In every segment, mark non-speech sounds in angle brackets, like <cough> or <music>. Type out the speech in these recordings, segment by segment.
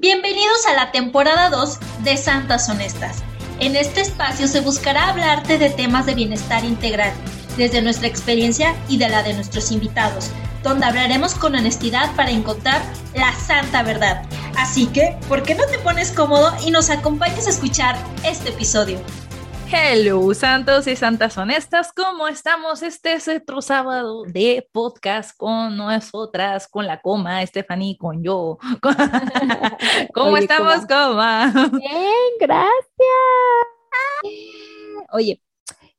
Bienvenidos a la temporada 2 de Santas Honestas. En este espacio se buscará hablarte de temas de bienestar integral, desde nuestra experiencia y de la de nuestros invitados, donde hablaremos con honestidad para encontrar la santa verdad. Así que, ¿por qué no te pones cómodo y nos acompañes a escuchar este episodio? Hello, santos y santas honestas, ¿cómo estamos? Este es otro sábado de podcast con nosotras, con la coma, Stephanie, con yo. <laughs> ¿Cómo Oye, estamos, coma? Bien, gracias. Oye,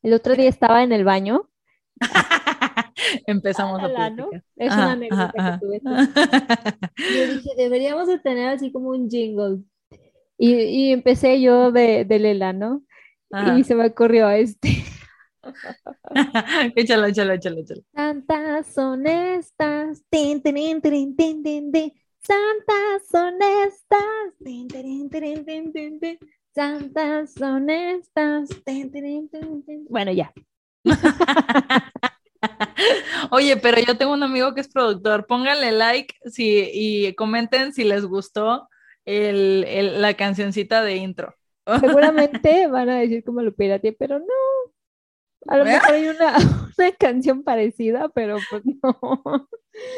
el otro día estaba en el baño. <laughs> Empezamos a Ojalá, ¿no? Es Ajá, una anécdota ajá, que tuve. <laughs> Yo dije, deberíamos de tener así como un jingle. Y, y empecé yo de, de Lela, ¿no? Ajá. Y se me ocurrió este. <laughs> Échalo, échalo, échalo, échalo. Santas tirin, tirin, tin, tin, tin. Santas tin, tin. Santas tin, tin. Bueno, ya. <laughs> Oye, pero yo tengo un amigo que es productor. Pónganle like si, y comenten si les gustó el, el- la cancioncita de intro. Seguramente van a decir como lo pirateé, pero no. A lo mejor hay una, <laughs> una canción parecida, pero pues no.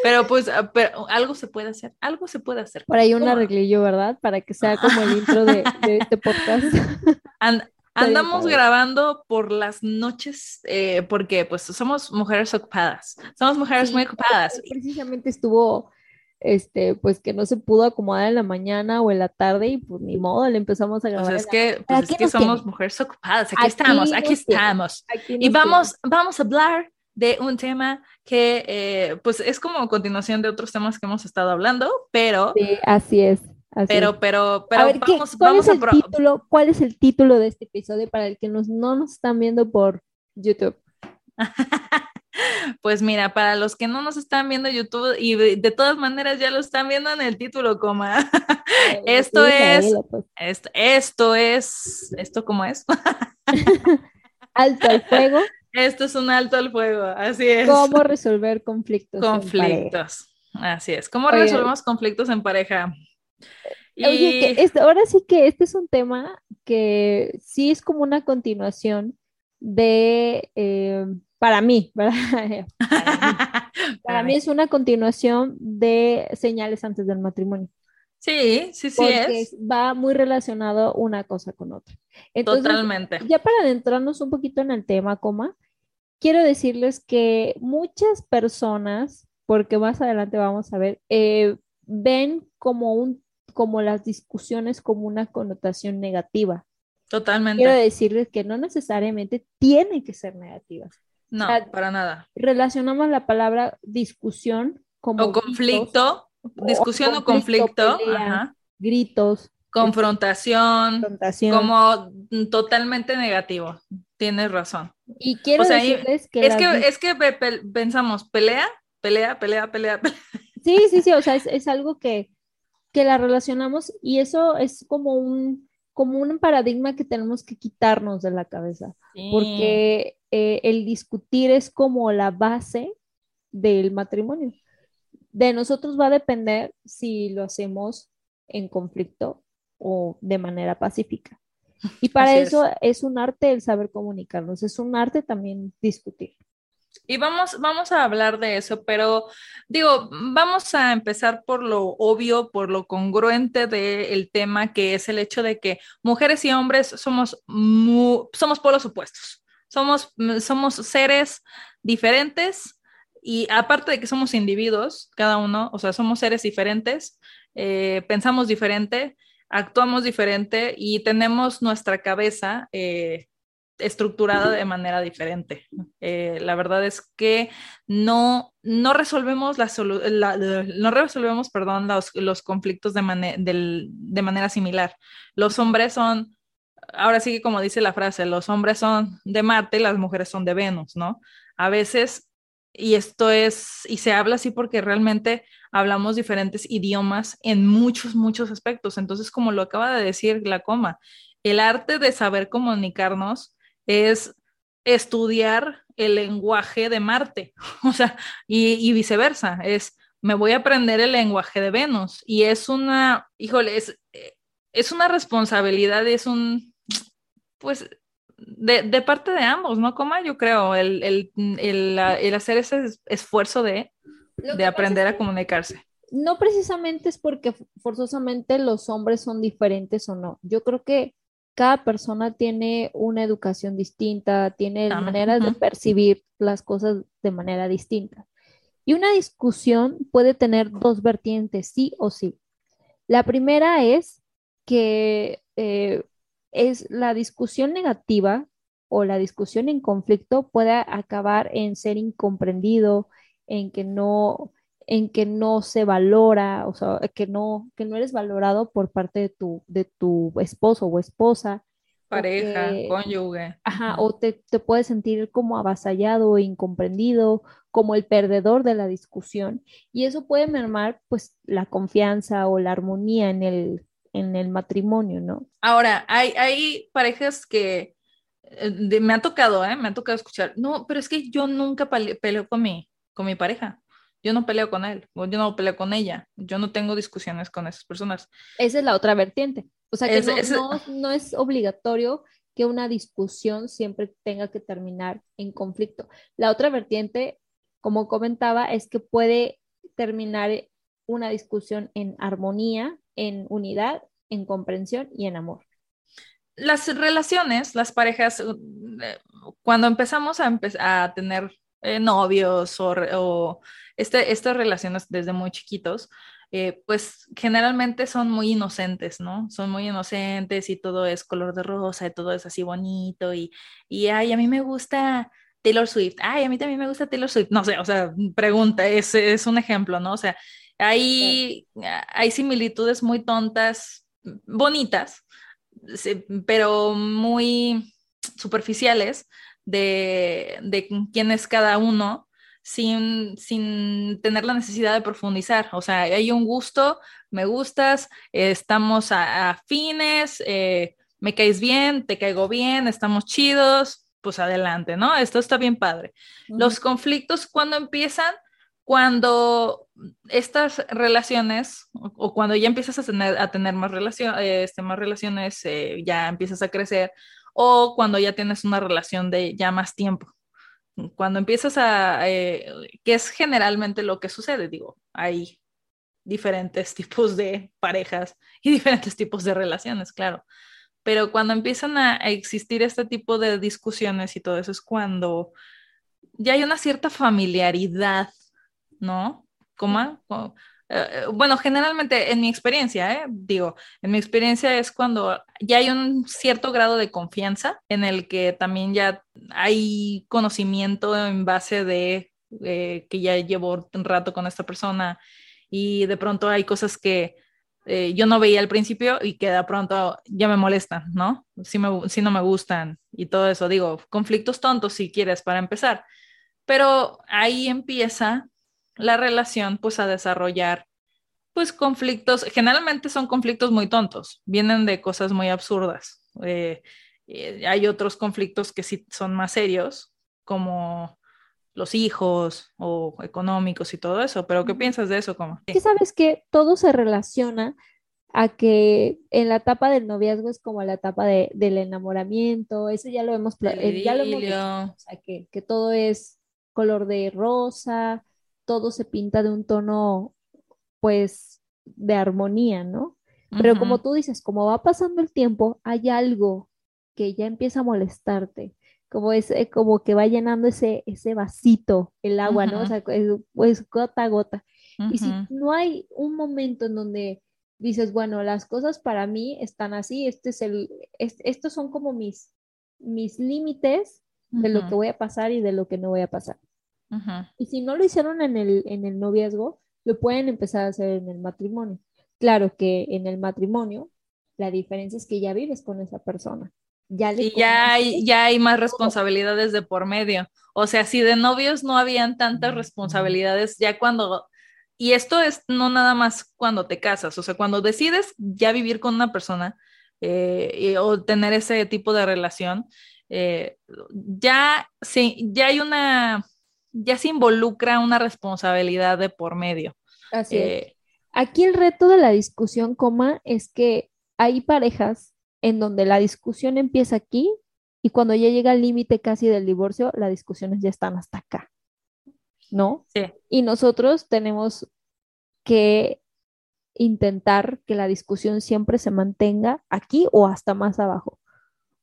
Pero pues ah, pero algo se puede hacer, algo se puede hacer. Por ahí un arreglillo, ¿verdad? Para que sea como el intro de, de este podcast. <laughs> <laughs> Andamos grabando por las noches eh, porque pues somos mujeres ocupadas, somos mujeres Sí, muy ocupadas. Precisamente estuvo, este, pues que no se pudo acomodar en la mañana o en la tarde y pues ni modo, le empezamos a Pues grabar. es en la- que, pues es que somos tiene. mujeres ocupadas, aquí, Aquí estamos, aquí estamos. Aquí Y vamos, vamos a hablar de un tema que eh, pues es como continuación de otros temas que hemos estado hablando, pero. Sí, así es. así es. pero, pero, pero a ver, ¿qué- vamos, ¿cuál, vamos es a el pro- título, ¿cuál es el título de este episodio para el que nos, no nos están viendo por YouTube? <laughs> Pues mira, para los que no nos están viendo en YouTube y de, de todas maneras ya lo están viendo en el título, coma. <laughs> Esto Sí, es- pues. Esto, esto es, ¿esto cómo es? <laughs> Alto al fuego, Esto es un alto al fuego, así es. cómo resolver conflictos. en conflictos. Así es. ¿Cómo Oye. resolvemos conflictos en pareja? Y Oye, que este- ahora sí que este es un tema que sí es como una continuación de, eh, para mí, <laughs> ¿verdad? Para mí. <laughs> Para mí es una continuación de señales antes del matrimonio, Sí, sí, sí porque es. va muy relacionado una cosa con otra. Entonces, Totalmente. ya para adentrarnos un poquito en el tema, coma, quiero decirles que muchas personas, porque más adelante vamos a ver, eh, ven como un, como las discusiones como una connotación negativa. Totalmente. Quiero decirles que no necesariamente tienen que ser negativas. No, sea, para nada. Relacionamos la palabra discusión como O gritos, conflicto, discusión o conflicto, pelea, ajá. gritos, confrontación, confrontación. como mm, totalmente negativo. Tienes razón. y quiero o sea, decirles que Es que, es que pe- pe- pensamos, pelea, pelea, pelea, pelea, pelea. Sí, sí, sí, o sea, es, es algo que, que la relacionamos y eso es como un, como un paradigma que tenemos que quitarnos de la cabeza, porque eh, el discutir es como la base del matrimonio. De nosotros va a depender si lo hacemos en conflicto o de manera pacífica. Y para Así es. eso es un arte el saber comunicarnos, es un arte también discutir. Y vamos, vamos a hablar de eso, pero digo, vamos a empezar por lo obvio, por lo congruente del tema, que es el hecho de que mujeres y hombres somos, mu- somos polos opuestos. Somos, somos seres diferentes y aparte de que somos individuos, cada uno, o sea, somos seres diferentes, eh, pensamos diferente, actuamos diferente y tenemos nuestra cabeza eh, estructurada de manera diferente. Eh, la verdad es que no, no resolvemos, la, no resolvemos perdón, los, conflictos de, de manera similar. Los hombres son, ahora sí que como dice la frase, los hombres son de Marte y las mujeres son de Venus, ¿no? A veces, y esto es, y se habla así porque realmente hablamos diferentes idiomas en muchos, muchos aspectos. Entonces, como lo acaba de decir la coma, el arte de saber comunicarnos es estudiar el lenguaje de Marte, <laughs> o sea, y, viceversa, es, me voy a aprender el lenguaje de Venus y es una, híjole, es, es una responsabilidad, es un, pues, de, parte de ambos, ¿no? Como yo creo, el, el, hacer ese esfuerzo de, de aprender a comunicarse. No precisamente es porque forzosamente los hombres son diferentes o no. Yo creo que cada persona tiene una educación distinta, tiene maneras de percibir las cosas de manera distinta. Y una discusión puede tener dos vertientes, sí o sí. La primera es que eh, es la discusión negativa o la discusión en conflicto puede acabar en ser incomprendido, en que no, en que no se valora, o sea, que no, que no eres valorado por parte de tu, de tu esposo o esposa. Pareja, cónyuge. Ajá, o te, te puedes sentir como avasallado, incomprendido, como el perdedor de la discusión. Y eso puede mermar, pues, la confianza o la armonía en el, en el matrimonio, ¿no? Ahora, hay, hay parejas que eh, me ha tocado, ¿eh? Me ha tocado escuchar, no, pero es que yo nunca peleo con mi, con mi pareja. Yo no peleo con él, o yo no peleo con ella, yo no tengo discusiones con esas personas. Esa es la otra vertiente. O sea que no, no, es obligatorio que una discusión siempre tenga que terminar en conflicto. La otra vertiente, como comentaba, es que puede terminar una discusión en armonía, en unidad, en comprensión y en amor. Las relaciones, las parejas, eh, cuando empezamos a, a tener eh, novios o, este, estas relaciones desde muy chiquitos, eh, pues generalmente son muy inocentes, ¿no? Son muy inocentes y todo es color de rosa y todo es así bonito y, y ay, a mí me gusta Taylor Swift, ay, a mí también me gusta Taylor Swift, no sé, o sea, pregunta, es, es un ejemplo, ¿no? O sea, hay, hay similitudes muy tontas, bonitas, pero muy superficiales de, de quién es cada uno sin, sin tener la necesidad de profundizar. O sea, hay un gusto, me gustas, estamos afines, eh, me caes bien, te caigo bien, estamos chidos, pues adelante, ¿no? Esto está bien padre. Los conflictos cuando empiezan, cuando estas relaciones o, cuando ya empiezas a tener, a tener más, relación, este, más relaciones, eh, ya empiezas a crecer o cuando ya tienes una relación de ya más tiempo. Cuando empiezas a, eh, que es generalmente lo que sucede, digo, hay diferentes <laughs> tipos de parejas y diferentes tipos de relaciones, claro. Pero cuando empiezan a, existir este tipo de discusiones y todo eso es cuando ya hay una cierta familiaridad, ¿no? ¿Cómo? Eh, bueno, generalmente en mi experiencia, ¿eh? digo, en mi experiencia es cuando ya hay un cierto grado de confianza en el que también ya hay conocimiento en base de eh, que ya llevo un rato con esta persona y de pronto hay cosas que yo no veía al principio y que de pronto ya me molestan, ¿no? Si, no me gustan y todo eso, digo, conflictos tontos si quieres para empezar, pero ahí empieza la relación pues a desarrollar pues conflictos, generalmente son conflictos muy tontos, vienen de cosas muy absurdas. Eh, eh, hay otros conflictos que sí son más serios, como los hijos o económicos y todo eso, pero ¿qué piensas de eso? Como? Que sabes que todo se relaciona a que en la etapa del noviazgo es como la etapa del enamoramiento, eso ya lo hemos, eh, ya lo hemos o sea, que, que todo es color de rosa, todo se pinta de un tono, pues, de armonía, ¿no? Pero como tú dices, como va pasando el tiempo, hay algo que ya empieza a molestarte, como es como que va llenando ese, ese vasito, el agua, ¿no? O sea, pues gota a gota. Y si no hay un momento en donde dices, bueno, las cosas para mí están así, este es el, estos son como mis, mis límites de lo que voy a pasar y de lo que no voy a pasar. Y si no lo hicieron en el, en el noviazgo, lo pueden empezar a hacer en el matrimonio. Claro que en el matrimonio la diferencia es que ya vives con esa persona. Ya y ya hay, ya hay más responsabilidades de por medio. O sea, si de novios no habían tantas responsabilidades, ya cuando y esto es no nada más cuando te casas, o sea, cuando decides ya vivir con una persona eh, o tener ese tipo de relación, eh, ya, sí, ya hay una, ya se involucra una responsabilidad de por medio. Así es. Eh, Aquí el reto de la discusión, coma, es que hay parejas en donde la discusión empieza aquí y cuando ya llega al límite casi del divorcio, las discusiones ya están hasta acá. ¿no? Sí. Y nosotros tenemos que intentar que la discusión siempre se mantenga aquí o hasta más abajo.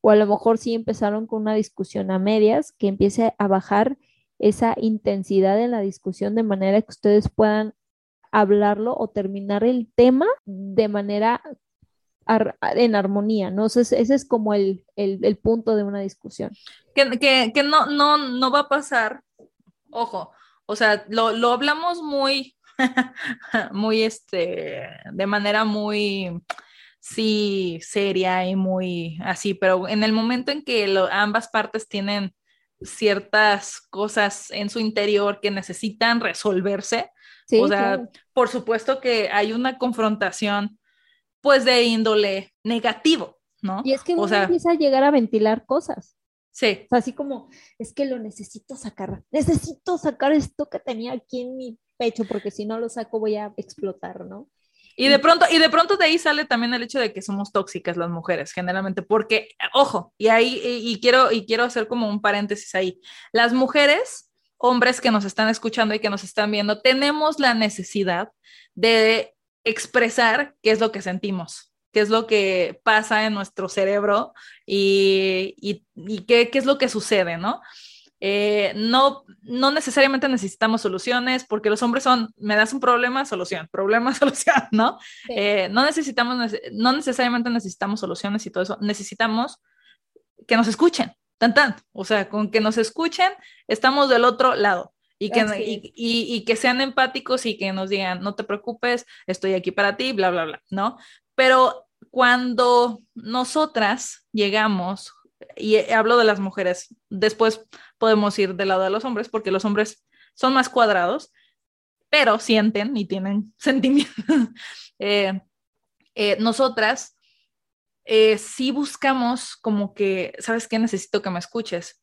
O a lo mejor sí empezaron con una discusión a medias, que empiece a bajar esa intensidad de la discusión de manera que ustedes puedan hablarlo o terminar el tema de manera en armonía, ¿no? ese es como el, punto de una discusión. Que, que, no, no, no va a pasar, ojo, o sea, lo, lo hablamos muy, <laughs> muy, este, de manera muy, sí, seria y muy así, pero en el momento en que ambas partes tienen ciertas cosas en su interior que necesitan resolverse, o sea, por supuesto que hay una confrontación, pues, de índole negativo, ¿no? Y es que uno empieza a llegar a ventilar cosas. Sí. así como, es que lo necesito sacar, necesito sacar esto que tenía aquí en mi pecho, porque si no lo saco voy a explotar, ¿no? Y de pronto, y de pronto de ahí sale también el hecho de que somos tóxicas las mujeres, generalmente, porque, ojo, y ahí, y, quiero, y quiero hacer como un paréntesis ahí. Las mujeres, hombres que nos están escuchando y que nos están viendo, tenemos la necesidad de expresar qué es lo que sentimos qué es lo que pasa en nuestro cerebro y, y, qué, qué, es lo que sucede, ¿no? Eh, no, no necesariamente necesitamos soluciones porque los hombres son, me das un problema, solución, problema, <laughs> solución, ¿no? Eh, no necesitamos, no necesariamente necesitamos soluciones y todo eso, necesitamos que nos escuchen, tan tan, o sea, con que nos escuchen, estamos del otro lado. Y que, y, y que sean empáticos y que nos digan, no te preocupes, estoy aquí para ti, bla, bla, bla, ¿no? Pero cuando nosotras llegamos, y hablo de las mujeres, después podemos ir del lado de los hombres, porque los hombres son más cuadrados, pero sienten y tienen <laughs> sentimientos. Eh, eh, nosotras eh, sí buscamos como que, ¿sabes qué? Necesito que me escuches.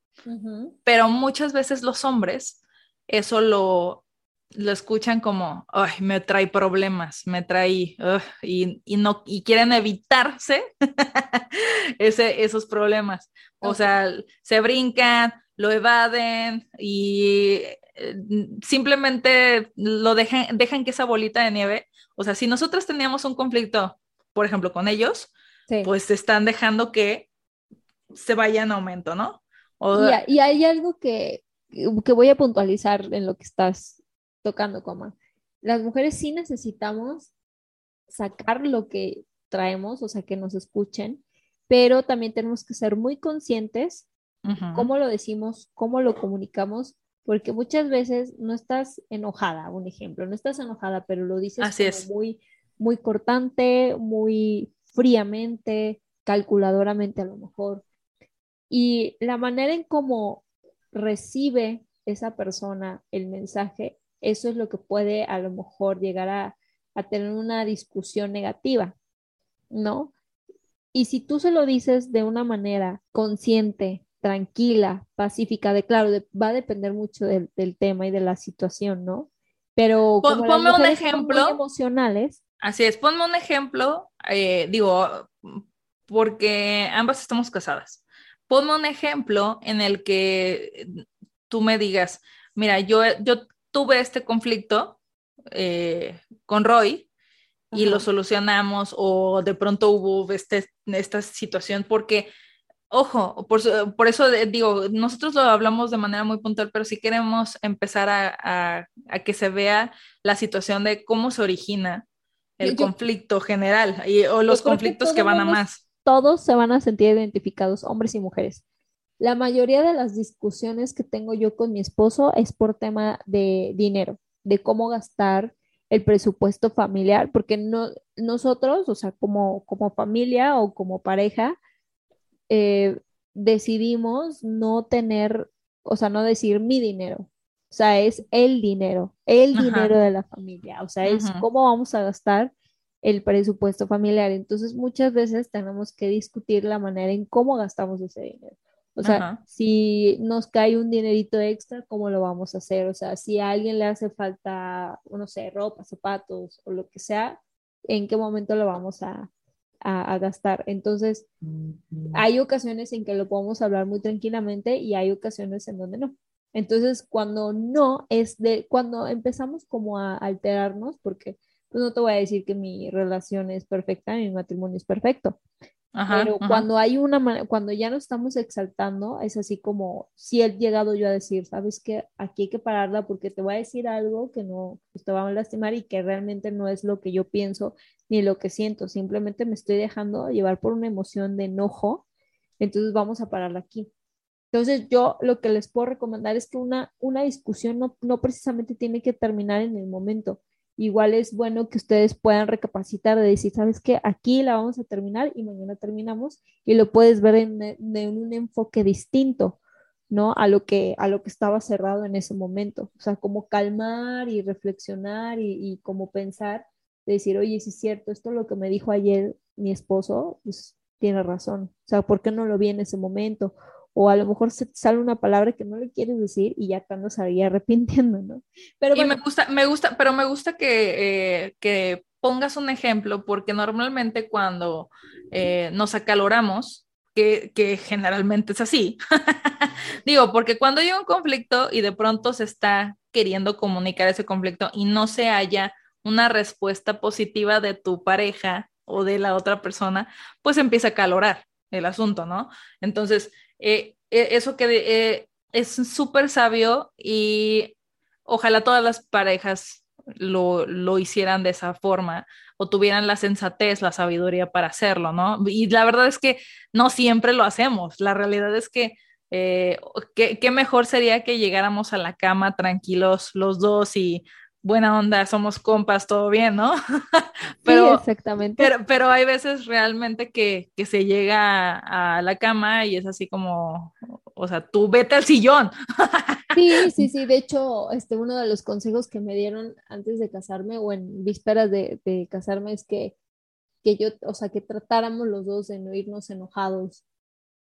Pero muchas veces los hombres eso lo, lo escuchan como, ay, me trae problemas, me trae, y, no, y quieren evitarse <laughs> ese, esos problemas. O sea, se brincan, lo evaden y eh, simplemente lo dejan, dejan que esa bolita de nieve, o sea, si nosotros teníamos un conflicto, por ejemplo, con ellos, pues están dejando que se vaya en aumento, ¿no? y, hay algo que, que voy a puntualizar en lo que estás tocando coma. Las mujeres sí necesitamos sacar lo que traemos, o sea, que nos escuchen, pero también tenemos que ser muy conscientes cómo lo decimos, cómo lo comunicamos, porque muchas veces no estás enojada, un ejemplo, no estás enojada, pero lo dices muy, muy cortante, muy fríamente, calculadoramente a lo mejor. Y la manera en cómo recibe esa persona el mensaje eso es lo que puede a lo mejor llegar a, tener una discusión negativa, ¿no? Y si tú se lo dices de una manera consciente, tranquila, pacífica, de claro, va a depender mucho del, tema y de la situación, ¿no? Pero como ponme un ejemplo. emocionales. Así es, ponme un ejemplo, eh, digo, porque ambas estamos casadas. Ponme un ejemplo en el que tú me digas, mira, yo, yo tuve este conflicto eh, con Roy y lo solucionamos o de pronto hubo este, esta situación porque, ojo, por, eso digo, nosotros lo hablamos de manera muy puntual, pero si queremos empezar a, que se vea la situación de cómo se origina el conflicto general y, o los conflictos que van a más. Todos se van a sentir identificados, hombres y mujeres. La mayoría de las discusiones que tengo yo con mi esposo es por tema de dinero, de cómo gastar el presupuesto familiar, porque no, nosotros, o sea, como, como familia o como pareja, eh, decidimos no tener, o sea, no decir mi dinero, o sea, es el dinero, el dinero de la familia, o sea, es cómo vamos a gastar el presupuesto familiar. Entonces, muchas veces tenemos que discutir la manera en cómo gastamos ese dinero. O sea, si nos cae un dinerito extra, ¿cómo lo vamos a hacer? O sea, si a alguien le hace falta, no sé, ropa, zapatos o lo que sea, ¿en qué momento lo vamos a, a, gastar? Entonces, hay ocasiones en que lo podemos hablar muy tranquilamente y hay ocasiones en donde no. Entonces, cuando no es de, cuando empezamos como a alterarnos, porque pues no te voy a decir que mi relación es perfecta, mi matrimonio es perfecto, pero cuando hay una, cuando ya nos estamos exaltando, es así como si he llegado yo a decir, sabes que aquí hay que pararla porque te voy a decir algo que no pues, te va a lastimar y que realmente no es lo que yo pienso ni lo que siento, simplemente me estoy dejando llevar por una emoción de enojo, entonces vamos a pararla aquí. Entonces yo lo que les puedo recomendar es que una, una discusión no, no precisamente tiene que terminar en el momento, igual es bueno que ustedes puedan recapacitar de decir, sabes qué, aquí la vamos a terminar y mañana terminamos y lo puedes ver en, un enfoque distinto, ¿no? A lo, que, a lo que estaba cerrado en ese momento. O sea, como calmar y reflexionar y, y como pensar, de decir, oye, si es cierto, esto es lo que me dijo ayer mi esposo, pues tiene razón. O sea, ¿por qué no lo vi en ese momento? O a lo mejor se sale una palabra que no le quieres decir y ya cuando se <laughs> arrepintiendo, ¿no? Pero y me gusta, me gusta, pero me gusta que, eh, que pongas un ejemplo, porque normalmente cuando eh, nos acaloramos, que, que, generalmente es así, <laughs> digo, porque cuando hay un conflicto y de pronto se está queriendo comunicar ese conflicto y no se haya una respuesta positiva de tu pareja o de la otra persona, pues empieza a calorar el asunto, ¿no? Entonces, eh, eh, eso que eh, es súper sabio y ojalá todas las parejas lo, lo, hicieran de esa forma o tuvieran la sensatez, la sabiduría para hacerlo, ¿no? Y la verdad es que no siempre lo hacemos. La realidad es que qué mejor sería que llegáramos a la cama tranquilos los dos y buena onda, somos compas, todo bien, ¿no? <laughs> pero, sí, exactamente. Pero, pero hay veces realmente que, que, se llega a la cama y es así como, o sea, tú vete al sillón. <laughs> sí, sí, sí. De hecho, este, uno de los consejos que me dieron antes de casarme o en vísperas de, de casarme es que, que yo, o sea, que tratáramos los dos de no irnos enojados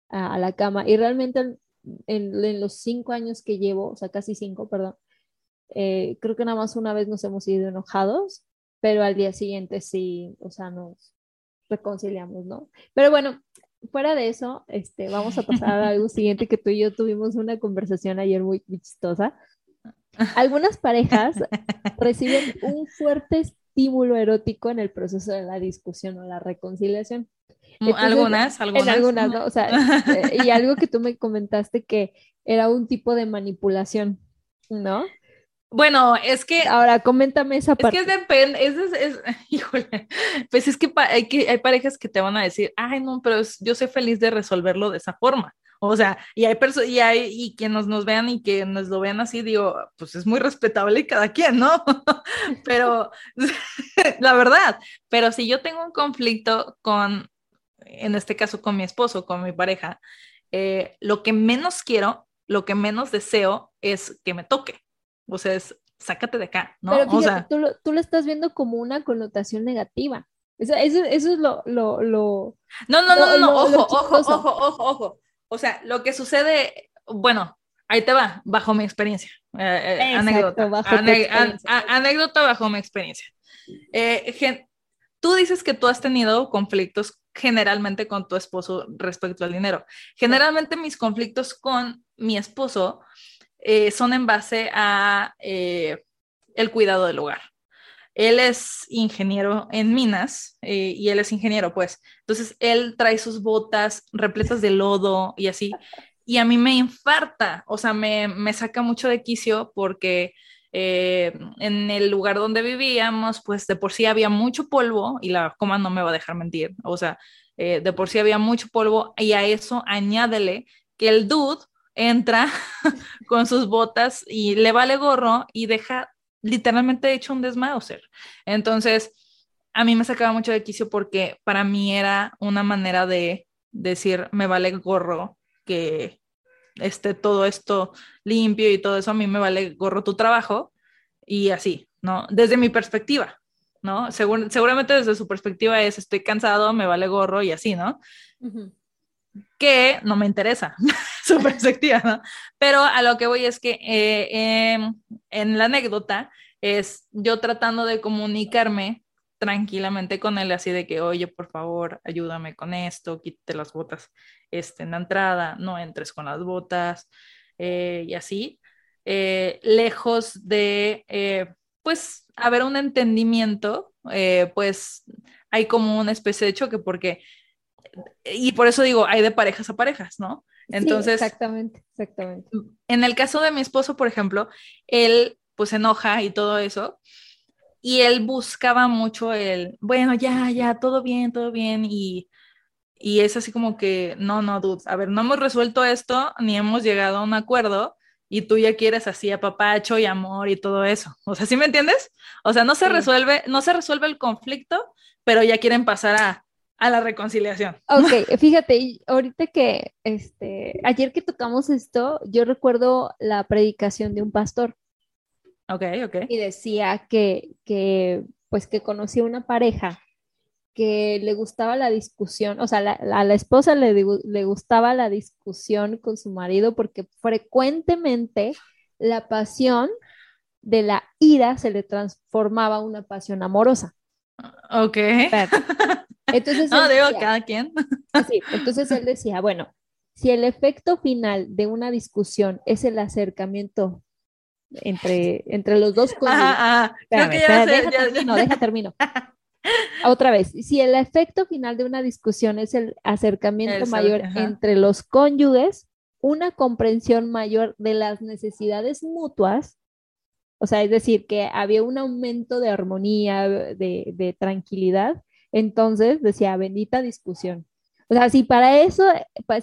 a, a la cama. Y realmente en, en los cinco años que llevo, o sea, casi cinco, perdón, eh, creo que nada más una vez nos hemos ido enojados, pero al día siguiente sí, o sea, nos reconciliamos, ¿no? Pero bueno, fuera de eso, este, vamos a pasar a algo siguiente que tú y yo tuvimos una conversación ayer muy, chistosa. Algunas parejas <laughs> reciben un fuerte estímulo erótico en el proceso de la discusión o la reconciliación. Mm, algunas, algunas. En algunas, ¿no? O sea, <laughs> eh, y algo que tú me comentaste que era un tipo de manipulación, ¿no? Bueno, es que. Ahora, coméntame esa parte. Es que depende, es, es, <laughs> híjole, pues es que, hay que hay parejas que te van a decir, ay, no, pero yo soy feliz de resolverlo de esa forma. O sea, y hay y hay, y quienes nos vean y que nos lo vean así, digo, pues es muy respetable cada quien, ¿no? <laughs> pero, <laughs> la verdad, pero si yo tengo un conflicto con, en este caso con mi esposo, con mi pareja, eh, lo que menos quiero, lo que menos deseo es que me toque o sea, es sácate de acá, ¿no? Pero fíjate, tú, lo, tú lo estás viendo como una connotación negativa. Eso, eso, eso es lo, lo, lo, No, no, no, no, ojo, ojo, ojo, ojo, ojo. O sea, lo que sucede, bueno, ahí te va, bajo mi experiencia. Eh, eh, anécdota. Bajo experiencia. anécdota bajo mi experiencia. Eh, tú dices que tú has tenido conflictos generalmente con tu esposo respecto al dinero. Generalmente mis conflictos con mi esposo eh, son en base a eh, el cuidado del hogar. Él es ingeniero en minas eh, y él es ingeniero, pues. Entonces, él trae sus botas repletas de lodo y así. Y a mí me infarta, o sea, me, me saca mucho de quicio porque en el lugar donde vivíamos, pues de por sí había mucho polvo y la coma no me va a dejar mentir. O sea, de por sí había mucho polvo y a eso añádele que el dude entra <laughs> con sus botas y le vale gorro y deja literalmente hecho un desmauser. Entonces, a mí me sacaba mucho de quicio porque para mí era una manera de decir, me vale gorro que esté todo esto limpio y todo eso, a mí me vale gorro tu trabajo y así, ¿no? Desde mi perspectiva, ¿no? seguramente desde su perspectiva es, estoy cansado, me vale gorro y así, ¿no? Que no me interesa <laughs> su perspectiva, ¿no? Pero a lo que voy es que eh, em, en la anécdota es yo tratando de comunicarme tranquilamente con él, así de que, oye, por favor, ayúdame con esto, quítate las botas este, en la entrada, no entres con las botas, eh, y así, eh, lejos de, pues, haber un entendimiento, pues, hay como una especie de choque, porque, y por eso digo, hay de parejas a parejas, ¿no? Entonces, exactamente, exactamente. En el caso de mi esposo, por ejemplo, él pues se enoja y todo eso, y él buscaba mucho el, bueno, ya, ya, todo bien, todo bien, y, y es así como que, no, no, dude, a ver, no hemos resuelto esto, ni hemos llegado a un acuerdo, y tú ya quieres así apapacho y amor y todo eso. O sea, ¿sí me entiendes? O sea, no se resuelve, no se resuelve el conflicto, pero ya quieren pasar a, a la reconciliación. Ok, <laughs> fíjate, ahorita que, este, ayer que tocamos esto, yo recuerdo la predicación de un pastor Ok, ok. Y decía que, que pues que conocía una pareja que le gustaba la discusión, o sea, a la esposa le, le gustaba la discusión con su marido porque frecuentemente la pasión de la ira se le transformaba una pasión amorosa. Ok. <laughs> Entonces, no, digo, cada quien. Sí, entonces él decía, bueno, si el efecto final de una discusión es el acercamiento entre, entre los dos no, deja termino. Otra vez, si el efecto final de una discusión es el acercamiento mayor entre los cónyuges, una comprensión mayor de las necesidades mutuas, o sea, es decir, que había un aumento de armonía, de, de tranquilidad, entonces decía, bendita discusión. O sea, si para eso,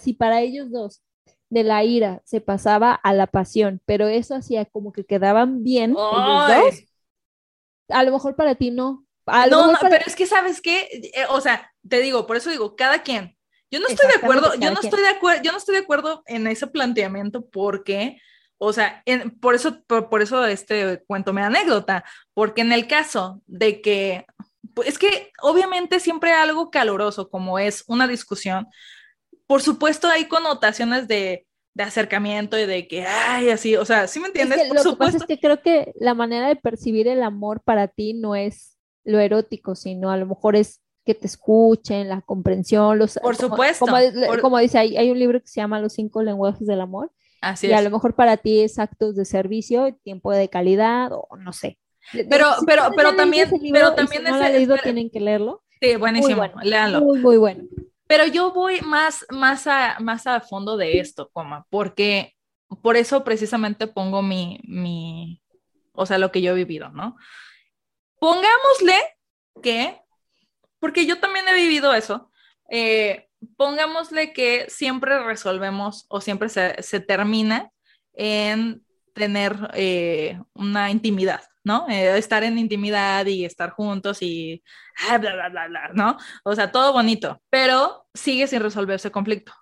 si para ellos dos de la ira se pasaba a la pasión, pero eso hacía como que quedaban bien los dos. A lo mejor para ti no. no, no pero es que sabes qué, eh, o sea, te digo, por eso digo, cada quien. Yo no estoy de acuerdo, yo no estoy de acuerdo, yo no estoy de acuerdo en ese planteamiento porque, o sea, por eso, por, eso este cuento me anécdota, porque en el caso de que, es que obviamente siempre algo caloroso como es una discusión, por supuesto hay connotaciones de, acercamiento y de que, ay, así, o sea, ¿sí me entiendes? lo que pasa es que creo que la manera de percibir el amor para ti no es lo erótico, sino a lo mejor es que te escuchen, la comprensión, los... Por supuesto. Como, dice, hay, hay, un libro que se llama Los cinco lenguajes del amor. Así y a lo mejor para ti es actos de servicio, tiempo de calidad, o no sé. Pero, pero, pero también, pero también si no lo leído, tienen que leerlo. Sí, buenísimo, muy bueno, léanlo. Muy, muy bueno. Pero yo voy más, más, a, más a fondo de esto, coma, porque por eso precisamente pongo mi, mi, o sea, lo que yo he vivido, ¿no? Pongámosle que, porque yo también he vivido eso, eh, pongámosle que siempre resolvemos o siempre se, se termina en tener eh, una intimidad, ¿no? Eh, estar en intimidad y estar juntos y ah, bla, bla, bla, bla, ¿no? O sea, todo bonito, pero sigue sin resolverse conflicto.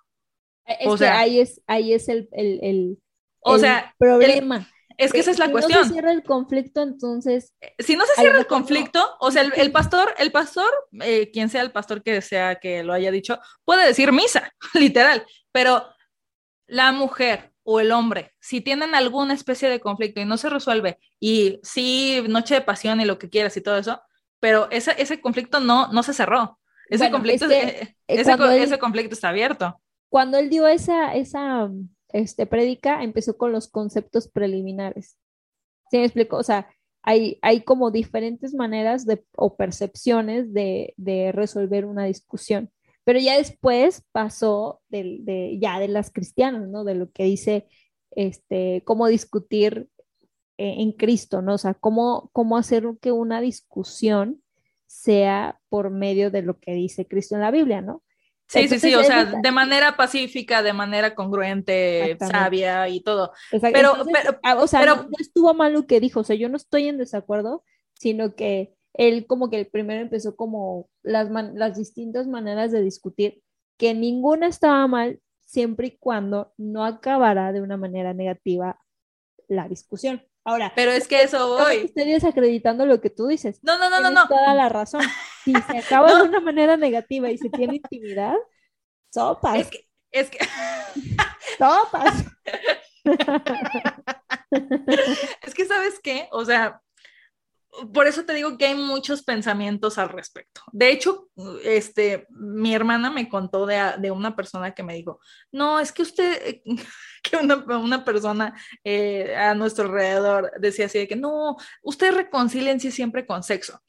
Es o sea, ahí es, ahí es el, el, el, o sea, problema. es que esa es la cuestión. Si no se cierra el conflicto, entonces. Eh, si no se cierra el conflicto, o sea, el, pastor, el pastor, eh, quien sea el pastor que sea que lo haya dicho, puede decir misa, <laughs> literal, pero la mujer o el hombre, si tienen alguna especie de conflicto y no se resuelve, y sí, noche de pasión y lo que quieras y todo eso, pero ese, ese conflicto no, no se cerró. Ese, conflicto, eh, ese, conflicto está abierto. Cuando él dio esa, esa este, prédica, empezó con los conceptos preliminares. ¿Sí me explico? O sea, hay, hay como diferentes maneras de, o percepciones de, de resolver una discusión. Pero ya después pasó de, de, ya de las cristianas, ¿no? De lo que dice, este, cómo discutir eh, en Cristo, ¿no? O sea, cómo, cómo hacer que una discusión sea por medio de lo que dice Cristo en la Biblia, ¿no? Sí, sí, sí, o sea, de manera pacífica, de manera congruente, sabia y todo. Pero, pero, ah, o sea, no, estuvo mal lo que dijo, o sea, yo no estoy en desacuerdo, sino que él como que el primero empezó como las, las distintas maneras de discutir, que ninguna estaba mal siempre y cuando no acabara de una manera negativa la discusión. Ahora, pero es que eso voy. Estoy desacreditando lo que tú dices. No, no, no, no, no. Toda la razón. Si <laughs> se acaba de una manera negativa y se tiene intimidad, sopas. Es que, es que. <laughs> sopas. <laughs> es que, ¿sabes qué? O sea, por eso te digo que hay muchos pensamientos al respecto. De hecho, este, mi hermana me contó de, una persona que me dijo, no, es que usted, <laughs> que una, persona eh, a nuestro alrededor decía así de que, no, ustedes reconcílense siempre con sexo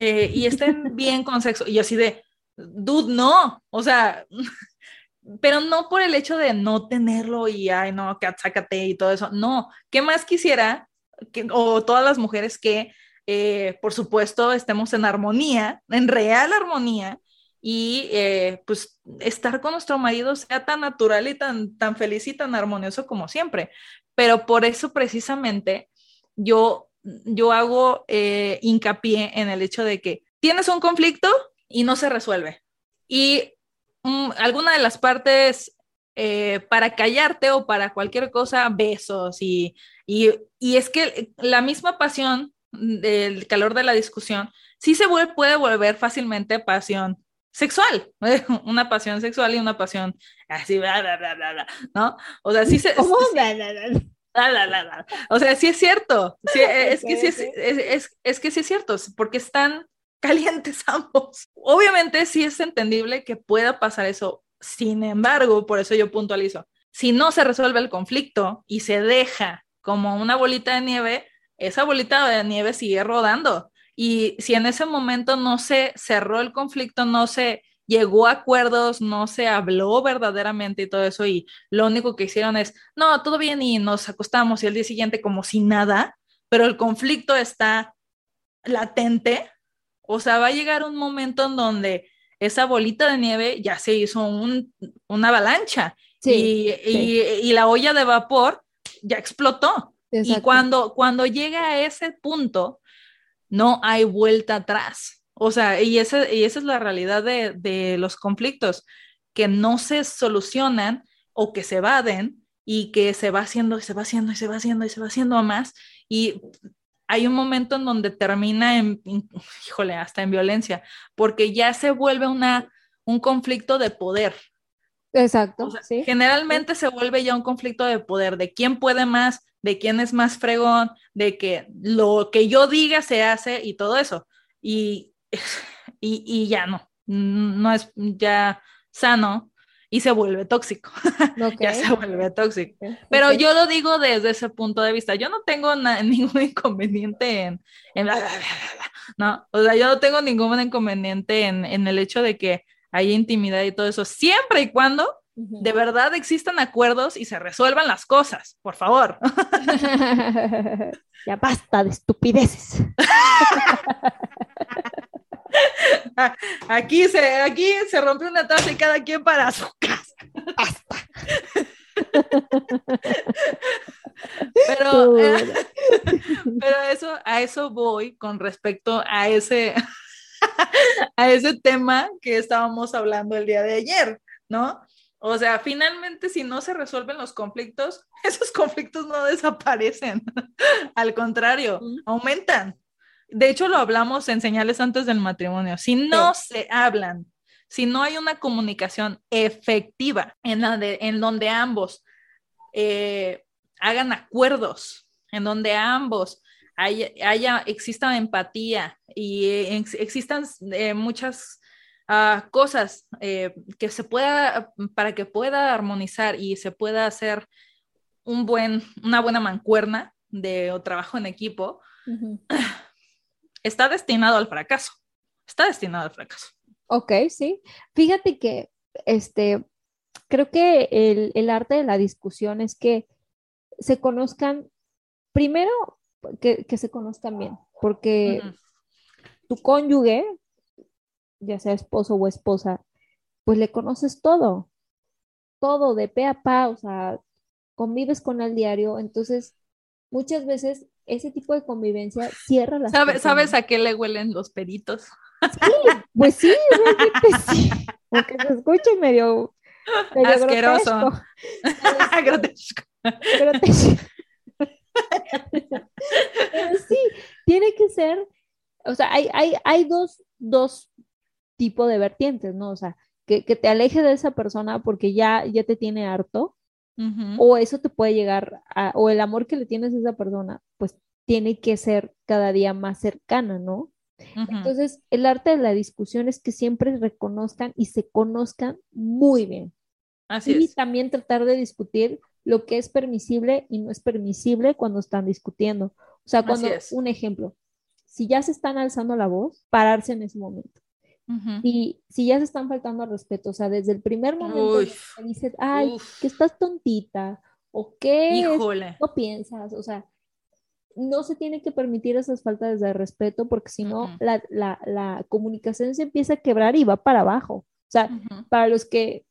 eh, y estén <laughs> bien con sexo. Y así de, dude, no, o sea, <laughs> pero no por el hecho de no tenerlo y, ay, no, que sácate y todo eso, no, ¿qué más quisiera? Que, o todas las mujeres que eh, por supuesto, estemos en armonía, en real armonía, y eh, pues estar con nuestro marido sea tan natural y tan, tan feliz y tan armonioso como siempre. Pero por eso precisamente yo, yo hago eh, hincapié en el hecho de que tienes un conflicto y no se resuelve. Y mm, alguna de las partes para callarte o para cualquier cosa, besos y, y, y, es que la misma pasión del calor de la discusión, sí se puede volver fácilmente pasión sexual, <laughs> una pasión sexual y una pasión así, bla, bla, bla, bla, ¿no? O sea, sí se... O sea, sí es cierto, <laughs> es, que sí es, es, es, que sí es cierto, porque están <laughs> calientes ambos. Obviamente sí es entendible que pueda pasar eso, sin embargo, por eso yo puntualizo, si no se resuelve el conflicto y se deja como una bolita de nieve, esa bolita de nieve sigue rodando. Y si en ese momento no se cerró el conflicto, no se llegó a acuerdos, no se habló verdaderamente y todo eso, y lo único que hicieron es, no, todo bien y nos acostamos y el día siguiente como si nada, pero el conflicto está latente, o sea, va a llegar un momento en donde esa bolita de nieve ya se hizo una avalancha y, y, la olla de vapor ya explotó. Y cuando, cuando llega a ese punto, no hay vuelta atrás. O sea, y, ese, y esa es la realidad de, de los conflictos, que no se solucionan o que se evaden y que se va haciendo y se va haciendo y se va haciendo y se va haciendo más. Y hay un momento en donde termina en, híjole, hasta en violencia, porque ya se vuelve una, un conflicto de poder. Exacto. Generalmente se vuelve ya un conflicto de poder, de quién puede más, de quién es más fregón, de que lo que yo diga se hace y todo eso. Y, <laughs> y, ya no, no es ya sano y se vuelve tóxico. <laughs> ya se vuelve tóxico. Pero yo lo digo desde ese punto de vista. Yo no tengo <laughs> ningún inconveniente en, no, o sea, yo no tengo ningún inconveniente en, en el hecho de que haya intimidad y todo eso, siempre y cuando de verdad existan acuerdos y se resuelvan las cosas, por favor. <laughs> <laughs> ya basta de estupideces. Aquí se, aquí se rompió una taza y cada quien para su casa. Basta. Pero, <laughs> pero eso, a eso voy con respecto a ese, a ese tema que estábamos hablando el día de ayer, ¿no? O sea, finalmente si no se resuelven los conflictos, <laughs> esos conflictos no desaparecen, <laughs> al contrario, aumentan. De hecho, lo hablamos en señales antes del matrimonio. Si no se hablan, si no hay una comunicación efectiva en, la en donde ambos eh, hagan acuerdos, en donde ambos haya, haya exista empatía y existan eh, muchas cosas eh, que se pueda, para que pueda armonizar y se pueda hacer un buen, una buena mancuerna de trabajo en equipo, <clears throat> está destinado al fracaso. Está destinado al fracaso. Ok, sí. Fíjate que este, creo que el, el arte de la discusión es que se conozcan, primero, que, que se conozcan bien, porque tu cónyuge ya sea esposo o esposa, pues le conoces todo, todo de pe a pa, o sea, convives con el diario, entonces muchas veces ese tipo de convivencia cierra las ¿Sabe, ¿Sabes a qué le huelen los peritos? Sí, pues sí, realmente sí. Aunque se escuche medio, medio Asqueroso. <laughs> Grotesco. grotesco. Pero sí, tiene que ser, o sea, hay, hay, hay dos, dos tipos de vertientes, ¿no? O sea, que, que, te aleje de esa persona porque ya, ya te tiene harto, o eso te puede llegar a, o el amor que le tienes a esa persona, pues tiene que ser cada día más cercana, ¿no? Entonces, el arte de la discusión es que siempre reconozcan y se conozcan muy bien. Así y también tratar de discutir lo que es permisible y no es permisible cuando están discutiendo. O sea, cuando, un ejemplo, si ya se están alzando la voz, pararse en ese momento. Y si ya se están faltando al respeto, o sea, desde el primer momento que dices, ay, que estás tontita, o que no piensas, o sea, no se tiene que permitir esas faltas de respeto porque si no, la, la, la, comunicación se empieza a quebrar y va para abajo. O sea, para los que,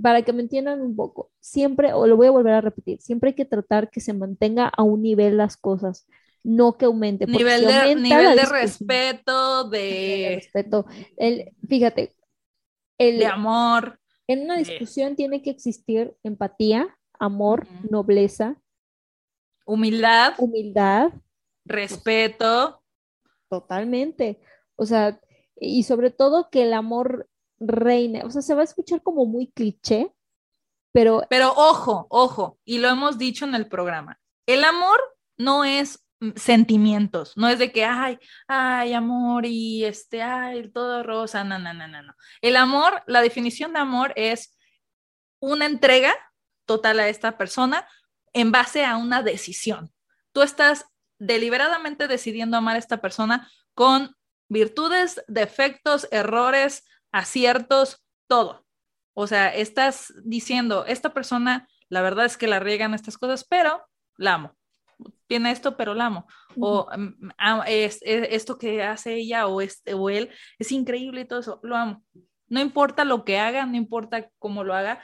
para que me entiendan un poco, siempre, o lo voy a volver a repetir, siempre hay que tratar que se mantenga a un nivel las cosas no que aumente. Nivel, de, nivel de respeto, de... respeto. El, fíjate, el, de amor. En una discusión tiene que existir empatía, amor, nobleza. Humildad. Humildad. Respeto. Totalmente. O sea, y sobre todo que el amor reine. O sea, se va a escuchar como muy cliché, pero... Pero ojo, ojo, y lo hemos dicho en el programa. El amor no es sentimientos, no es de que, ay, ay, amor y este, ay, todo rosa, no, no, no, no, no. El amor, la definición de amor es una entrega total a esta persona en base a una decisión. Tú estás deliberadamente decidiendo amar a esta persona con virtudes, defectos, errores, aciertos, todo. O sea, estás diciendo, esta persona, la verdad es que la riegan estas cosas, pero la amo tiene esto, pero la amo. O mm, es, esto que hace ella o, este, o él es increíble y todo eso, lo amo. No importa lo que haga, no importa cómo lo haga,